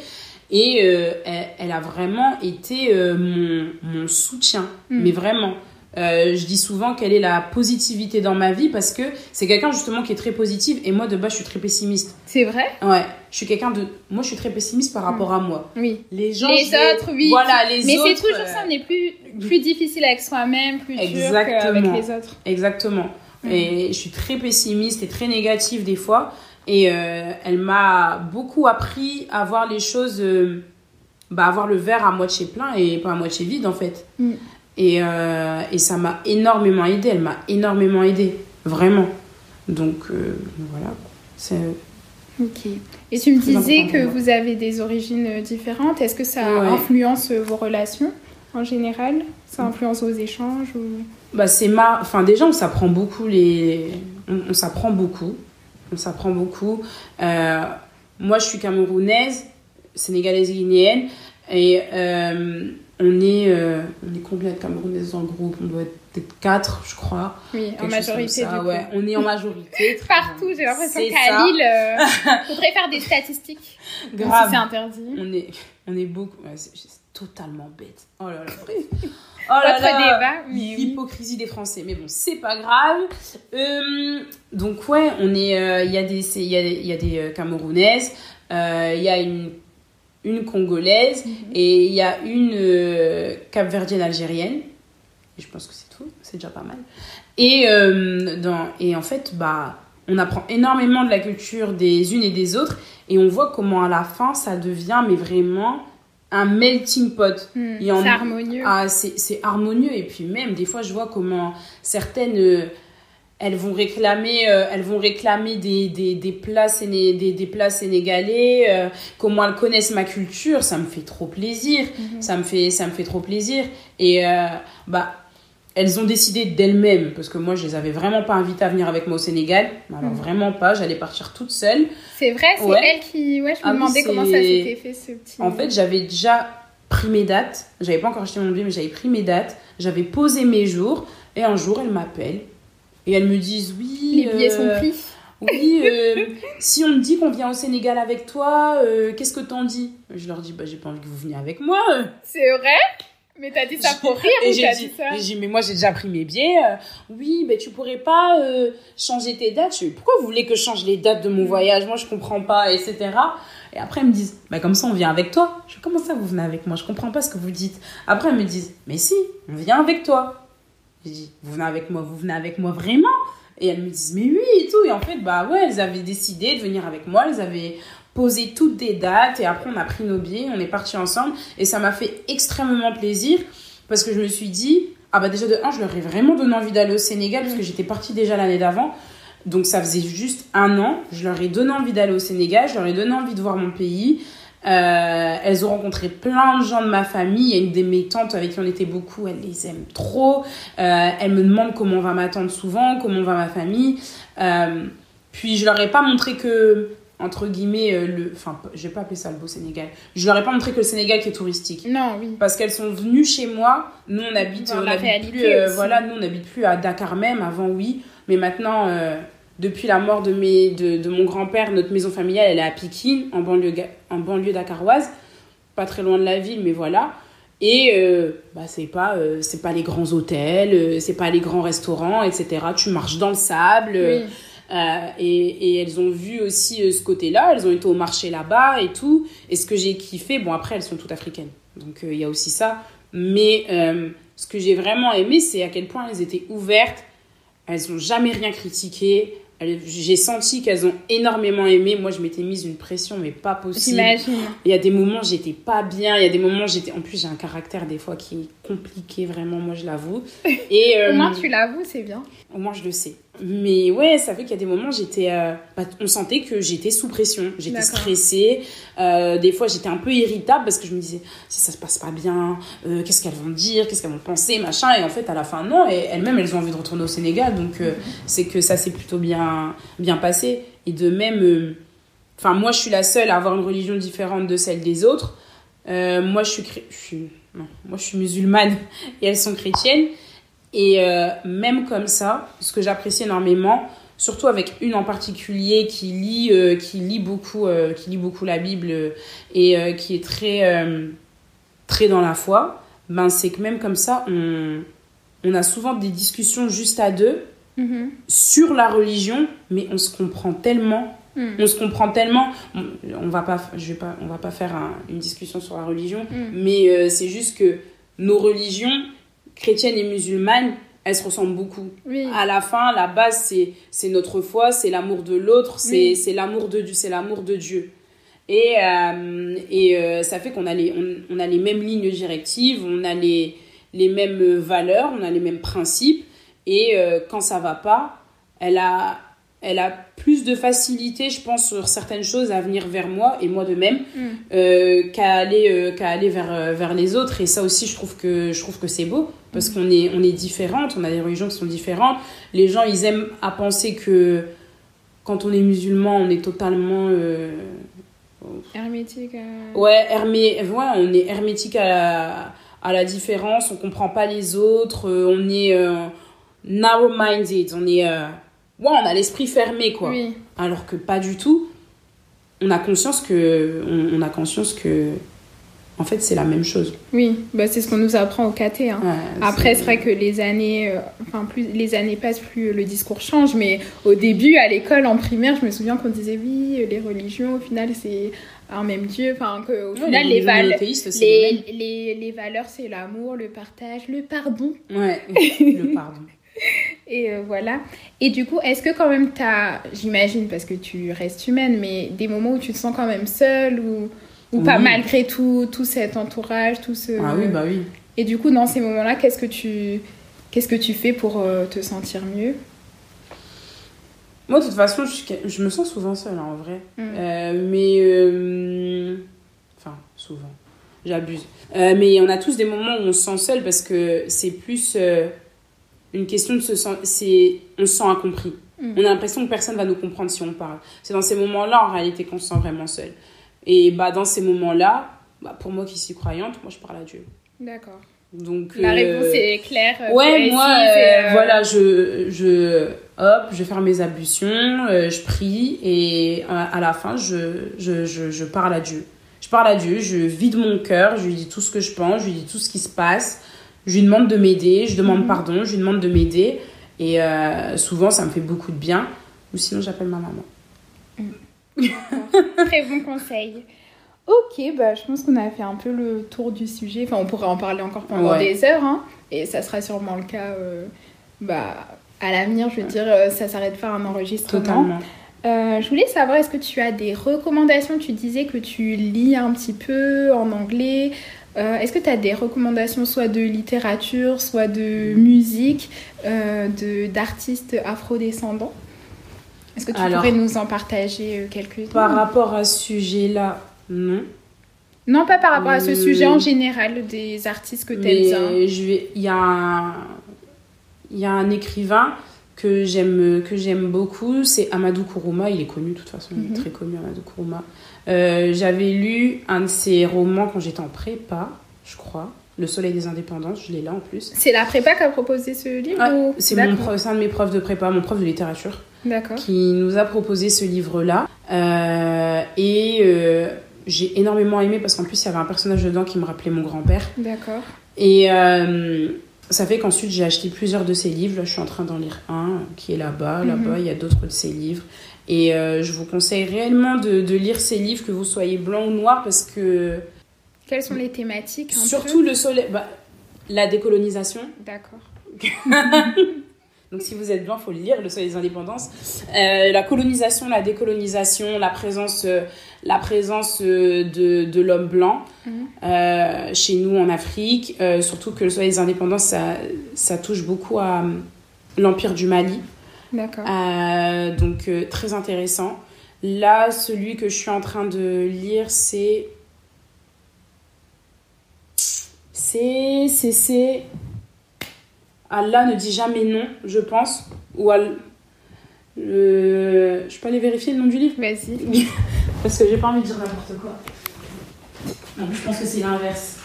Et euh, elle, elle a vraiment été euh, mon, mon soutien. Mm. Mais vraiment. Euh, je dis souvent quelle est la positivité dans ma vie parce que c'est quelqu'un justement qui est très positive et moi de base je suis très pessimiste. C'est vrai? Ouais, je suis quelqu'un de moi je suis très pessimiste par rapport à moi. Oui. Les gens. Les autres, oui. Voilà, les Mais c'est toujours euh, ça, on est plus, plus difficile avec soi-même, plus dur Exactement. qu'avec les autres. Exactement. Mm. Et je suis très pessimiste et très négative des fois. Et euh, elle m'a beaucoup appris à voir les choses, euh, bah, à voir le verre à moitié plein et pas à moitié vide en fait. Mm. Et, euh, et ça m'a énormément aidé. Elle m'a énormément aidé, vraiment. Donc euh, voilà. C'est Ok. Et tu me disais que vous avez des origines euh, différentes. Est-ce que ça Ouais. influence vos relations en général? Ça influence vos échanges ou... Bah, c'est ma... Enfin, déjà, on s'apprend beaucoup les... On, on s'apprend beaucoup. On s'apprend beaucoup. Euh, moi, je suis camerounaise, sénégalaise guinéenne. Et on est, euh, on est combien de Camerounaises dans le groupe On doit être peut-être 4, je crois. Oui, en majorité, du coup. ouais. On est en majorité. Partout, j'ai l'impression qu'à. Lille, euh, faudrait faire des statistiques. Grave. Si c'est interdit. On est, on est beaucoup. ouais, c'est totalement bête. Oh là là, bref. Oh là là. débat, mais oui. L'hypocrisie des Français. Mais bon, c'est pas grave. Euh, donc, ouais, on est. Il y a des, il y a, il y a des Camerounaises. Il y a une, une Congolaise. Mhm. Et il y a une euh, Capverdienne algérienne. Et je pense que c'est tout. C'est déjà pas mal. Et, euh, dans, et en fait, bah. On apprend énormément de la culture des unes et des autres et on voit comment à la fin ça devient mais vraiment un melting pot. Hmm, c'est harmonieux. Ah, c'est c'est harmonieux. Et puis même, des fois, je vois comment certaines, euh, elles vont réclamer, euh, elles vont réclamer des, des, des, plats, séné- des, des plats sénégalais, euh, comment elles connaissent ma culture. Ça me fait trop plaisir. Mhm. Ça, me fait, ça me fait trop plaisir. Et euh, bah, elles ont décidé d'elles-mêmes, parce que moi, je les avais vraiment pas invitées à venir avec moi au Sénégal. Alors, Mhm. vraiment pas. J'allais partir toute seule. C'est vrai, c'est Ouais. elle qui. Ouais, je me Ah demandais comment ça s'était fait ce petit. En fait, j'avais déjà pris mes dates. J'avais pas encore acheté mon billet, mais j'avais pris mes dates. J'avais posé mes jours. Et un jour, elles m'appellent. Et elles me disent Oui. les billets euh, sont pris. Oui, euh, si on me dit qu'on vient au Sénégal avec toi, euh, qu'est-ce que t'en dis? Je leur dis Bah, j'ai pas envie que vous veniez avec moi. C'est vrai? Mais t'as dit ça pour rire ou t'as dit, dit ça? dit, mais moi j'ai déjà pris mes billets. euh, oui, mais tu pourrais pas euh, changer tes dates. Je dis, pourquoi vous voulez que je change les dates de mon voyage? Moi je comprends pas, etc. Et après elles me disent, bah comme ça on vient avec toi. Je dis, comment ça vous venez avec moi? Je comprends pas ce que vous dites. Après elles me disent, mais si, on vient avec toi. Je dis, vous venez avec moi, vous venez avec moi vraiment? Et elles me disent, mais oui et tout. Et en fait, bah ouais, elles avaient décidé de venir avec moi. Elles avaient posé toutes des dates. Et après on a pris nos billets, on est partis ensemble. Et ça m'a fait extrêmement plaisir parce que je me suis dit ah bah déjà de un je leur ai vraiment donné envie d'aller au Sénégal parce que j'étais partie déjà l'année d'avant. Donc ça faisait juste un an. Je leur ai donné envie d'aller au Sénégal. Je leur ai donné envie de voir mon pays Euh, elles ont rencontré plein de gens de ma famille. Il y a une de mes tantes avec qui on était beaucoup elles les aiment trop. Euh, elles me demandent comment va ma tante souvent comment va ma famille. Euh, puis je leur ai pas montré que entre guillemets euh, le enfin je vais pas appeler ça le beau Sénégal. Je leur ai pas montré que le Sénégal qui est touristique. Non, oui. parce qu'elles sont venues chez moi. Nous, on habite, on habite plus, voilà, nous, on n'habite plus à Dakar même. Avant, oui, mais maintenant, depuis la mort de mes, de, de mon grand-père, notre maison familiale, elle est à Pikine, en banlieue, en banlieue dakaroise, pas très loin de la ville, mais voilà. Et euh, bah, c'est pas, euh, c'est pas les grands hôtels, euh, c'est pas les grands restaurants, etc. Tu marches dans le sable. euh, Oui. et, et elles ont vu aussi euh, ce côté-là, elles ont été au marché là-bas et tout. Et ce que j'ai kiffé, bon après elles sont toutes africaines, donc il y a aussi ça. Mais ce que j'ai vraiment aimé, c'est à quel point elles étaient ouvertes, elles ont jamais rien critiqué. J'ai senti qu'elles ont énormément aimé. Moi, je m'étais mise une pression, mais pas possible. Il y a des moments, j'étais pas bien. Il y a des moments, j'étais. En plus, j'ai un caractère des fois qui est compliqué, vraiment, moi, je l'avoue. Et Au euh, moins, tu l'avoues, c'est bien. au moins, je le sais. Mais ouais, ça fait qu'il y a des moments, j'étais, euh, bah, on sentait que j'étais sous pression, j'étais stressée. Euh, des fois, j'étais un peu irritable parce que je me disais, si ça se passe pas bien, euh, qu'est-ce qu'elles vont dire, qu'est-ce qu'elles vont penser, machin. Et en fait, à la fin, non. Et elles-mêmes, elles ont envie de retourner au Sénégal. Donc, euh, c'est que ça s'est plutôt bien, bien passé. Et de même, enfin, moi, je suis la seule à avoir une religion différente de celle des autres. Moi, je suis, chré- je suis, non, moi, je suis musulmane et elles sont chrétiennes. Et euh, même comme ça, ce que j'apprécie énormément, surtout avec une en particulier qui lit, euh, qui lit, beaucoup, euh, qui lit beaucoup la Bible et qui est très, très dans la foi, ben, c'est que même comme ça, on, on a souvent des discussions juste à deux Mhm. sur la religion, mais on se comprend tellement Mm. on se comprend tellement on, on va pas je vais pas on va pas faire un- une discussion sur la religion Mm. mais c'est juste que nos religions chrétiennes et musulmanes elles se ressemblent beaucoup Oui. à la fin la base c'est notre foi c'est l'amour de l'autre c'est Oui. l'amour de Dieu c'est l'amour de Dieu et euh, et euh, ça fait qu'on a les on, on a les mêmes lignes directives on a les les mêmes valeurs on a les mêmes principes et euh, quand ça va pas elle a elle a plus de facilité, je pense, sur certaines choses à venir vers moi et moi de même Mm. euh, qu'à aller, euh, qu'à aller vers, euh, vers les autres. Et ça aussi, je trouve que, je trouve que c'est beau parce qu'on est, on est différentes, on a des religions qui sont différentes. Les gens, ils aiment à penser que quand on est musulman, on est totalement. euh, Hermétique. Ouais, hermé... ouais, on est hermétique à la, à la différence, on comprend pas les autres, on est narrow-minded, on est... ouais, on a l'esprit fermé, quoi. Oui. Alors que pas du tout. On a conscience que... On, on a conscience que... En fait, c'est la même chose. Oui, bah, c'est ce qu'on nous apprend au KT. Hein. Ouais, Après, c'est vrai que les années, euh, enfin plus les années passent, plus le discours change. Mais au début, à l'école, en primaire, je me souviens qu'on disait oui, les religions, au final, c'est un même Dieu. Enfin, qu'au Ouais, final, les, les, les valeurs, c'est l'amour, le partage, le pardon. Ouais, le pardon. Et euh, voilà. Et du coup, est-ce que quand même t'as, j'imagine, parce que tu restes humaine, mais des moments où tu te sens quand même seule ou, ou pas malgré tout, tout cet entourage, tout ce. Ah oui, bah oui. Et du coup, dans ces moments-là, qu'est-ce que tu, qu'est-ce que tu fais pour euh, te sentir mieux? Moi, de toute façon, je, je me sens souvent seule, hein, en vrai. Mm. Euh, mais... Enfin, souvent. J'abuse. Mais on a tous des moments où on se sent seul parce que c'est plus une question de se sentir... c'est On se sent incompris. Mm. On a l'impression que personne va nous comprendre si on parle. C'est dans ces moments-là, en réalité, qu'on se sent vraiment seul. Et bah, dans ces moments-là, bah, pour moi qui suis croyante, moi, je parle à Dieu. D'accord. Donc, La euh, réponse est claire. euh, Ouais, moi, euh, euh, voilà, je, je, hop, je vais faire mes ablutions, je prie et à, à la fin, je, je, je, je parle à Dieu. Je parle à Dieu, je vide mon cœur, je lui dis tout ce que je pense, je lui dis tout ce qui se passe, je lui demande de m'aider, je demande Mhm. pardon, je lui demande de m'aider et euh, souvent, ça me fait beaucoup de bien. Ou sinon, j'appelle ma maman. Très bon conseil. Ok, bah, je pense qu'on a fait un peu le tour du sujet. Enfin, on pourrait en parler encore pendant Ouais. des heures. hein. Et ça sera sûrement le cas euh, bah, à l'avenir. Je veux dire, euh, ça s'arrête pas un enregistrement. Totalement. Euh, je voulais savoir, est-ce que tu as des recommandations? Tu disais que tu lis un petit peu en anglais. Euh, est-ce que tu as des recommandations soit de littérature, soit de musique, euh, d'artistes afrodescendants? Est-ce que tu Alors, pourrais nous en partager euh, quelques-unes? Par rapport à ce sujet-là, non. Non, pas par rapport à ce Euh, sujet en général, des artistes que tu aimes bien. Mais je vais, il y a un, il y a un écrivain que j'aime, que j'aime beaucoup, c'est Amadou Kourouma. Il est connu de toute façon, il Mhm. est très connu Amadou Kourouma. Euh, j'avais lu un de ses romans quand j'étais en prépa, je crois. Le Soleil des Indépendances, je l'ai là en plus. C'est la prépa qui a proposé ce livre ou- c'est un de mes profs de prépa, mon prof de littérature, qui nous a proposé ce livre-là. Euh, et euh, j'ai énormément aimé parce qu'en plus, il y avait un personnage dedans qui me rappelait mon grand-père. D'accord. Et euh, ça fait qu'ensuite j'ai acheté plusieurs de ses livres. Là, je suis en train d'en lire un qui est là-bas. Mhm. Là-bas, il y a d'autres de ses livres. Et euh, je vous conseille réellement de, de lire ces livres, que vous soyez blanc ou noir, parce que Quelles sont les thématiques un surtout le soleil, bah, la décolonisation. D'accord. Donc si vous êtes blanc, faut le lire, Le Soleil des Indépendances. Euh, la colonisation, la décolonisation, la présence, euh, la présence euh, de, de l'homme blanc Mhm. chez nous en Afrique. Surtout que Le Soleil des Indépendances, ça, ça touche beaucoup à euh, l'Empire du Mali. D'accord. Euh, donc euh, très intéressant. Là, celui que je suis en train de lire, c'est... C'est... C'est... C'est... Allah ne dit jamais non, je pense. Ou Al- le... Je peux aller vérifier le nom du livre? Vas-y. Parce que j'ai pas envie de dire n'importe quoi. Non, je pense que c'est l'inverse.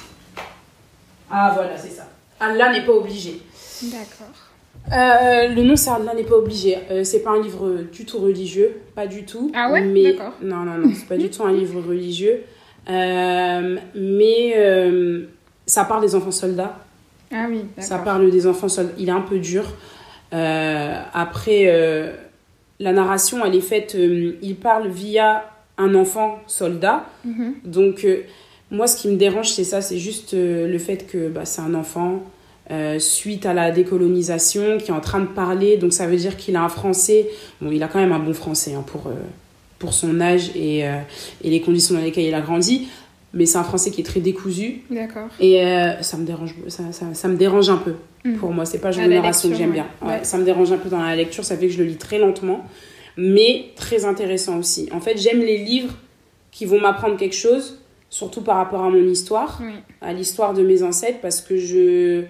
Ah voilà, c'est ça. Allah n'est pas obligé. D'accord. Euh, le nom Allah n'est pas obligé. Euh, c'est pas un livre du tout religieux, pas du tout. Ah ouais mais... D'accord. Non, non, non, c'est pas du tout un livre religieux. Euh, mais ça parle des enfants soldats. Ah oui, Ça d'accord. parle des enfants soldats. Il est un peu dur. Après, la narration, elle est faite. il parle via un enfant soldat. Mhm. Donc, moi, ce qui me dérange, c'est ça, c'est juste le fait que bah, c'est un enfant euh, suite à la décolonisation qui est en train de parler. Donc, ça veut dire qu'il a un français. Bon, il a quand même un bon français hein, pour, euh, pour son âge et, euh, et les conditions dans lesquelles il a grandi. Mais c'est un français qui est très décousu. D'accord. Et ça, me dérange, ça, ça, ça me dérange un peu. Mm. Pour moi, c'est pas la narration que j'aime bien. ouais. Ouais, Ouais. Ça me dérange un peu dans la lecture, ça fait que je le lis très lentement, mais très intéressant aussi. En fait, j'aime les livres qui vont m'apprendre quelque chose, surtout par rapport à mon histoire, Oui. à l'histoire de mes ancêtres, parce que je,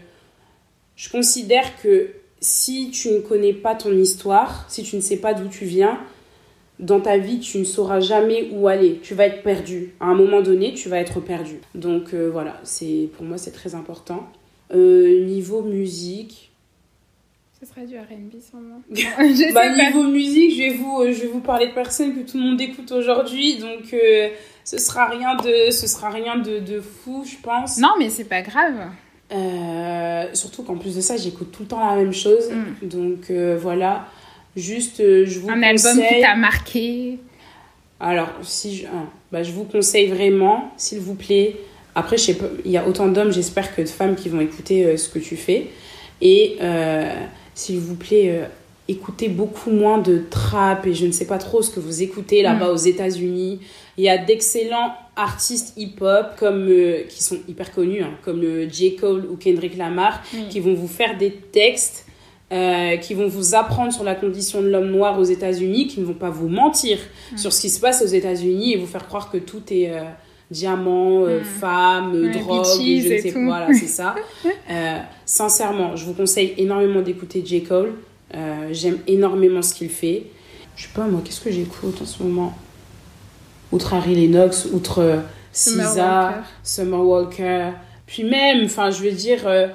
je considère que si tu ne connais pas ton histoire, si tu ne sais pas d'où tu viens, dans ta vie, tu ne sauras jamais où aller. Tu vas être perdu. À un moment donné, tu vas être perdu. Donc euh, voilà, c'est pour moi, c'est très important. Euh, niveau musique, Ce sera du RB sûrement. bah, niveau musique, je vais, vous, euh, je vais vous parler de personnes que tout le monde écoute aujourd'hui. Donc ce sera rien de, ce sera rien de, de fou, je pense. Non, mais c'est pas grave. Euh, surtout qu'en plus de ça, j'écoute tout le temps la même chose. Mm. Donc euh, voilà, juste euh, je vous Un album qui t'a marqué. Alors, si je, ah, bah, je vous conseille vraiment, s'il vous plaît. Après, je sais pas, il y a autant d'hommes, j'espère, que de femmes qui vont écouter ce que tu fais. Et s'il vous plaît, écoutez beaucoup moins de trap et je ne sais pas trop ce que vous écoutez là-bas aux États-Unis. Il y a d'excellents artistes hip-hop comme euh, qui sont hyper connus, hein, comme euh, J. Cole ou Kendrick Lamar, qui vont vous faire des textes euh, qui vont vous apprendre sur la condition de l'homme noir aux États-Unis, qui ne vont pas vous mentir sur ce qui se passe aux États-Unis et vous faire croire que tout est euh, diamant, euh, Mm. femme, Ouais, drogue, et je ne sais tout. Voilà, c'est ça. Sincèrement, je vous conseille énormément d'écouter J. Cole. J'aime énormément ce qu'il fait. Je sais pas, moi, qu'est-ce que j'écoute en ce moment? Outre Harry Lennox, outre euh, Summer Walker. Summer Walker. Puis même, enfin, je veux dire, euh,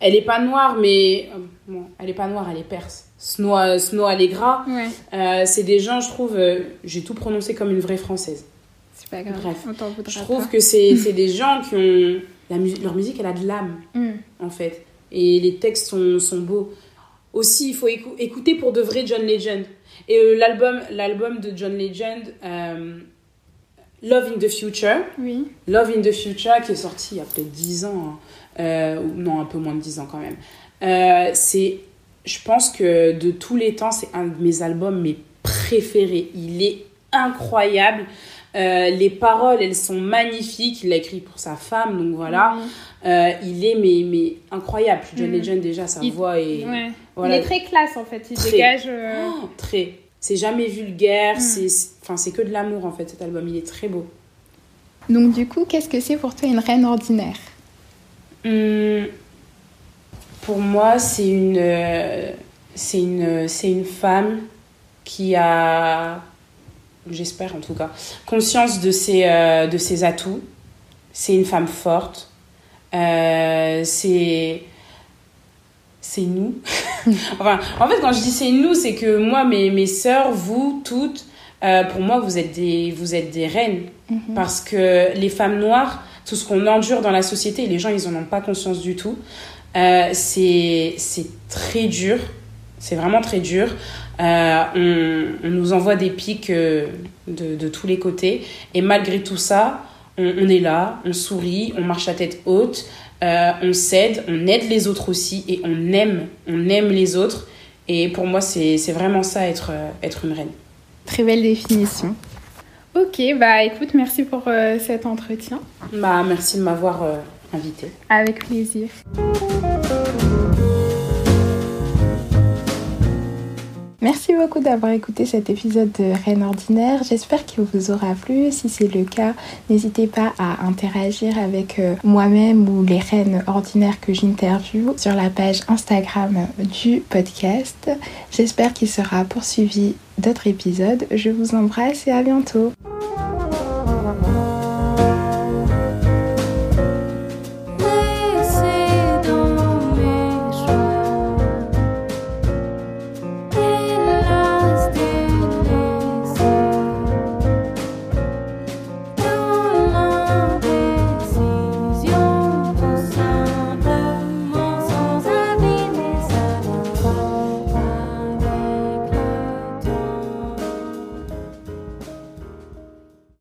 elle est pas noire, mais. euh, bon, elle est pas noire, elle est perse. Snow, euh, Snow Allegra. Ouais, c'est des gens, je trouve, j'ai tout prononcé comme une vraie française. c'est pas grave. Bref. Je trouve pas. que c'est des gens qui ont. La leur musique, elle a de l'âme, Mm. en fait. Et les textes sont, sont beaux. Aussi, il faut écou- écouter pour de vrai John Legend. Et l'album l'album de John Legend, Love in the Future, Oui. Love in the Future, qui est sorti il y a peut-être 10 ans, hein. Euh, non, un peu moins de 10 ans quand même. Euh, c'est, je pense que de tous les temps, c'est un de mes albums mes préférés. Il est incroyable. Euh, les paroles, elles sont magnifiques. Il l'a écrit pour sa femme, donc voilà. Oui. Euh, il est mais, mais incroyable. John Mm. Legend, déjà, sa Il- voix est. Ouais. Voilà. Il est très classe en fait. Il Très. dégage. euh, Oh, très. C'est jamais vulgaire. Mm. c'est Enfin, c'est que de l'amour, en fait, cet album. Il est très beau. Donc du coup, qu'est-ce que c'est pour toi une reine ordinaire? Hum, pour moi, c'est une, euh, c'est une, c'est une femme qui a, j'espère en tout cas, conscience de ses, euh, de ses atouts. C'est une femme forte. Euh, c'est, c'est nous. enfin, en fait, quand je dis c'est nous, c'est que moi, mes, mes sœurs, vous toutes, euh, pour moi, vous êtes des, vous êtes des reines. Parce que les femmes noires, tout ce qu'on endure dans la société, les gens, ils en ont pas conscience du tout. Euh, c'est c'est très dur. C'est vraiment très dur. Euh, on, on nous envoie des pics de, de tous les côtés. Et malgré tout ça, on, on est là, on sourit, on marche à tête haute, euh, on s'aide, on aide les autres aussi et on aime, on aime les autres. Et pour moi, c'est vraiment ça, être, euh, être une reine. Très belle définition. Ok, bah écoute, merci pour euh, cet entretien. Bah, merci de m'avoir euh, invitée. Avec plaisir. Merci beaucoup d'avoir écouté cet épisode de Reine Ordinaire. J'espère qu'il vous aura plu. Si c'est le cas, n'hésitez pas à interagir avec euh, moi-même ou les reines ordinaires que j'interviewe sur la page Instagram du podcast. J'espère qu'il sera poursuivi d'autres épisodes. Je vous embrasse et à bientôt.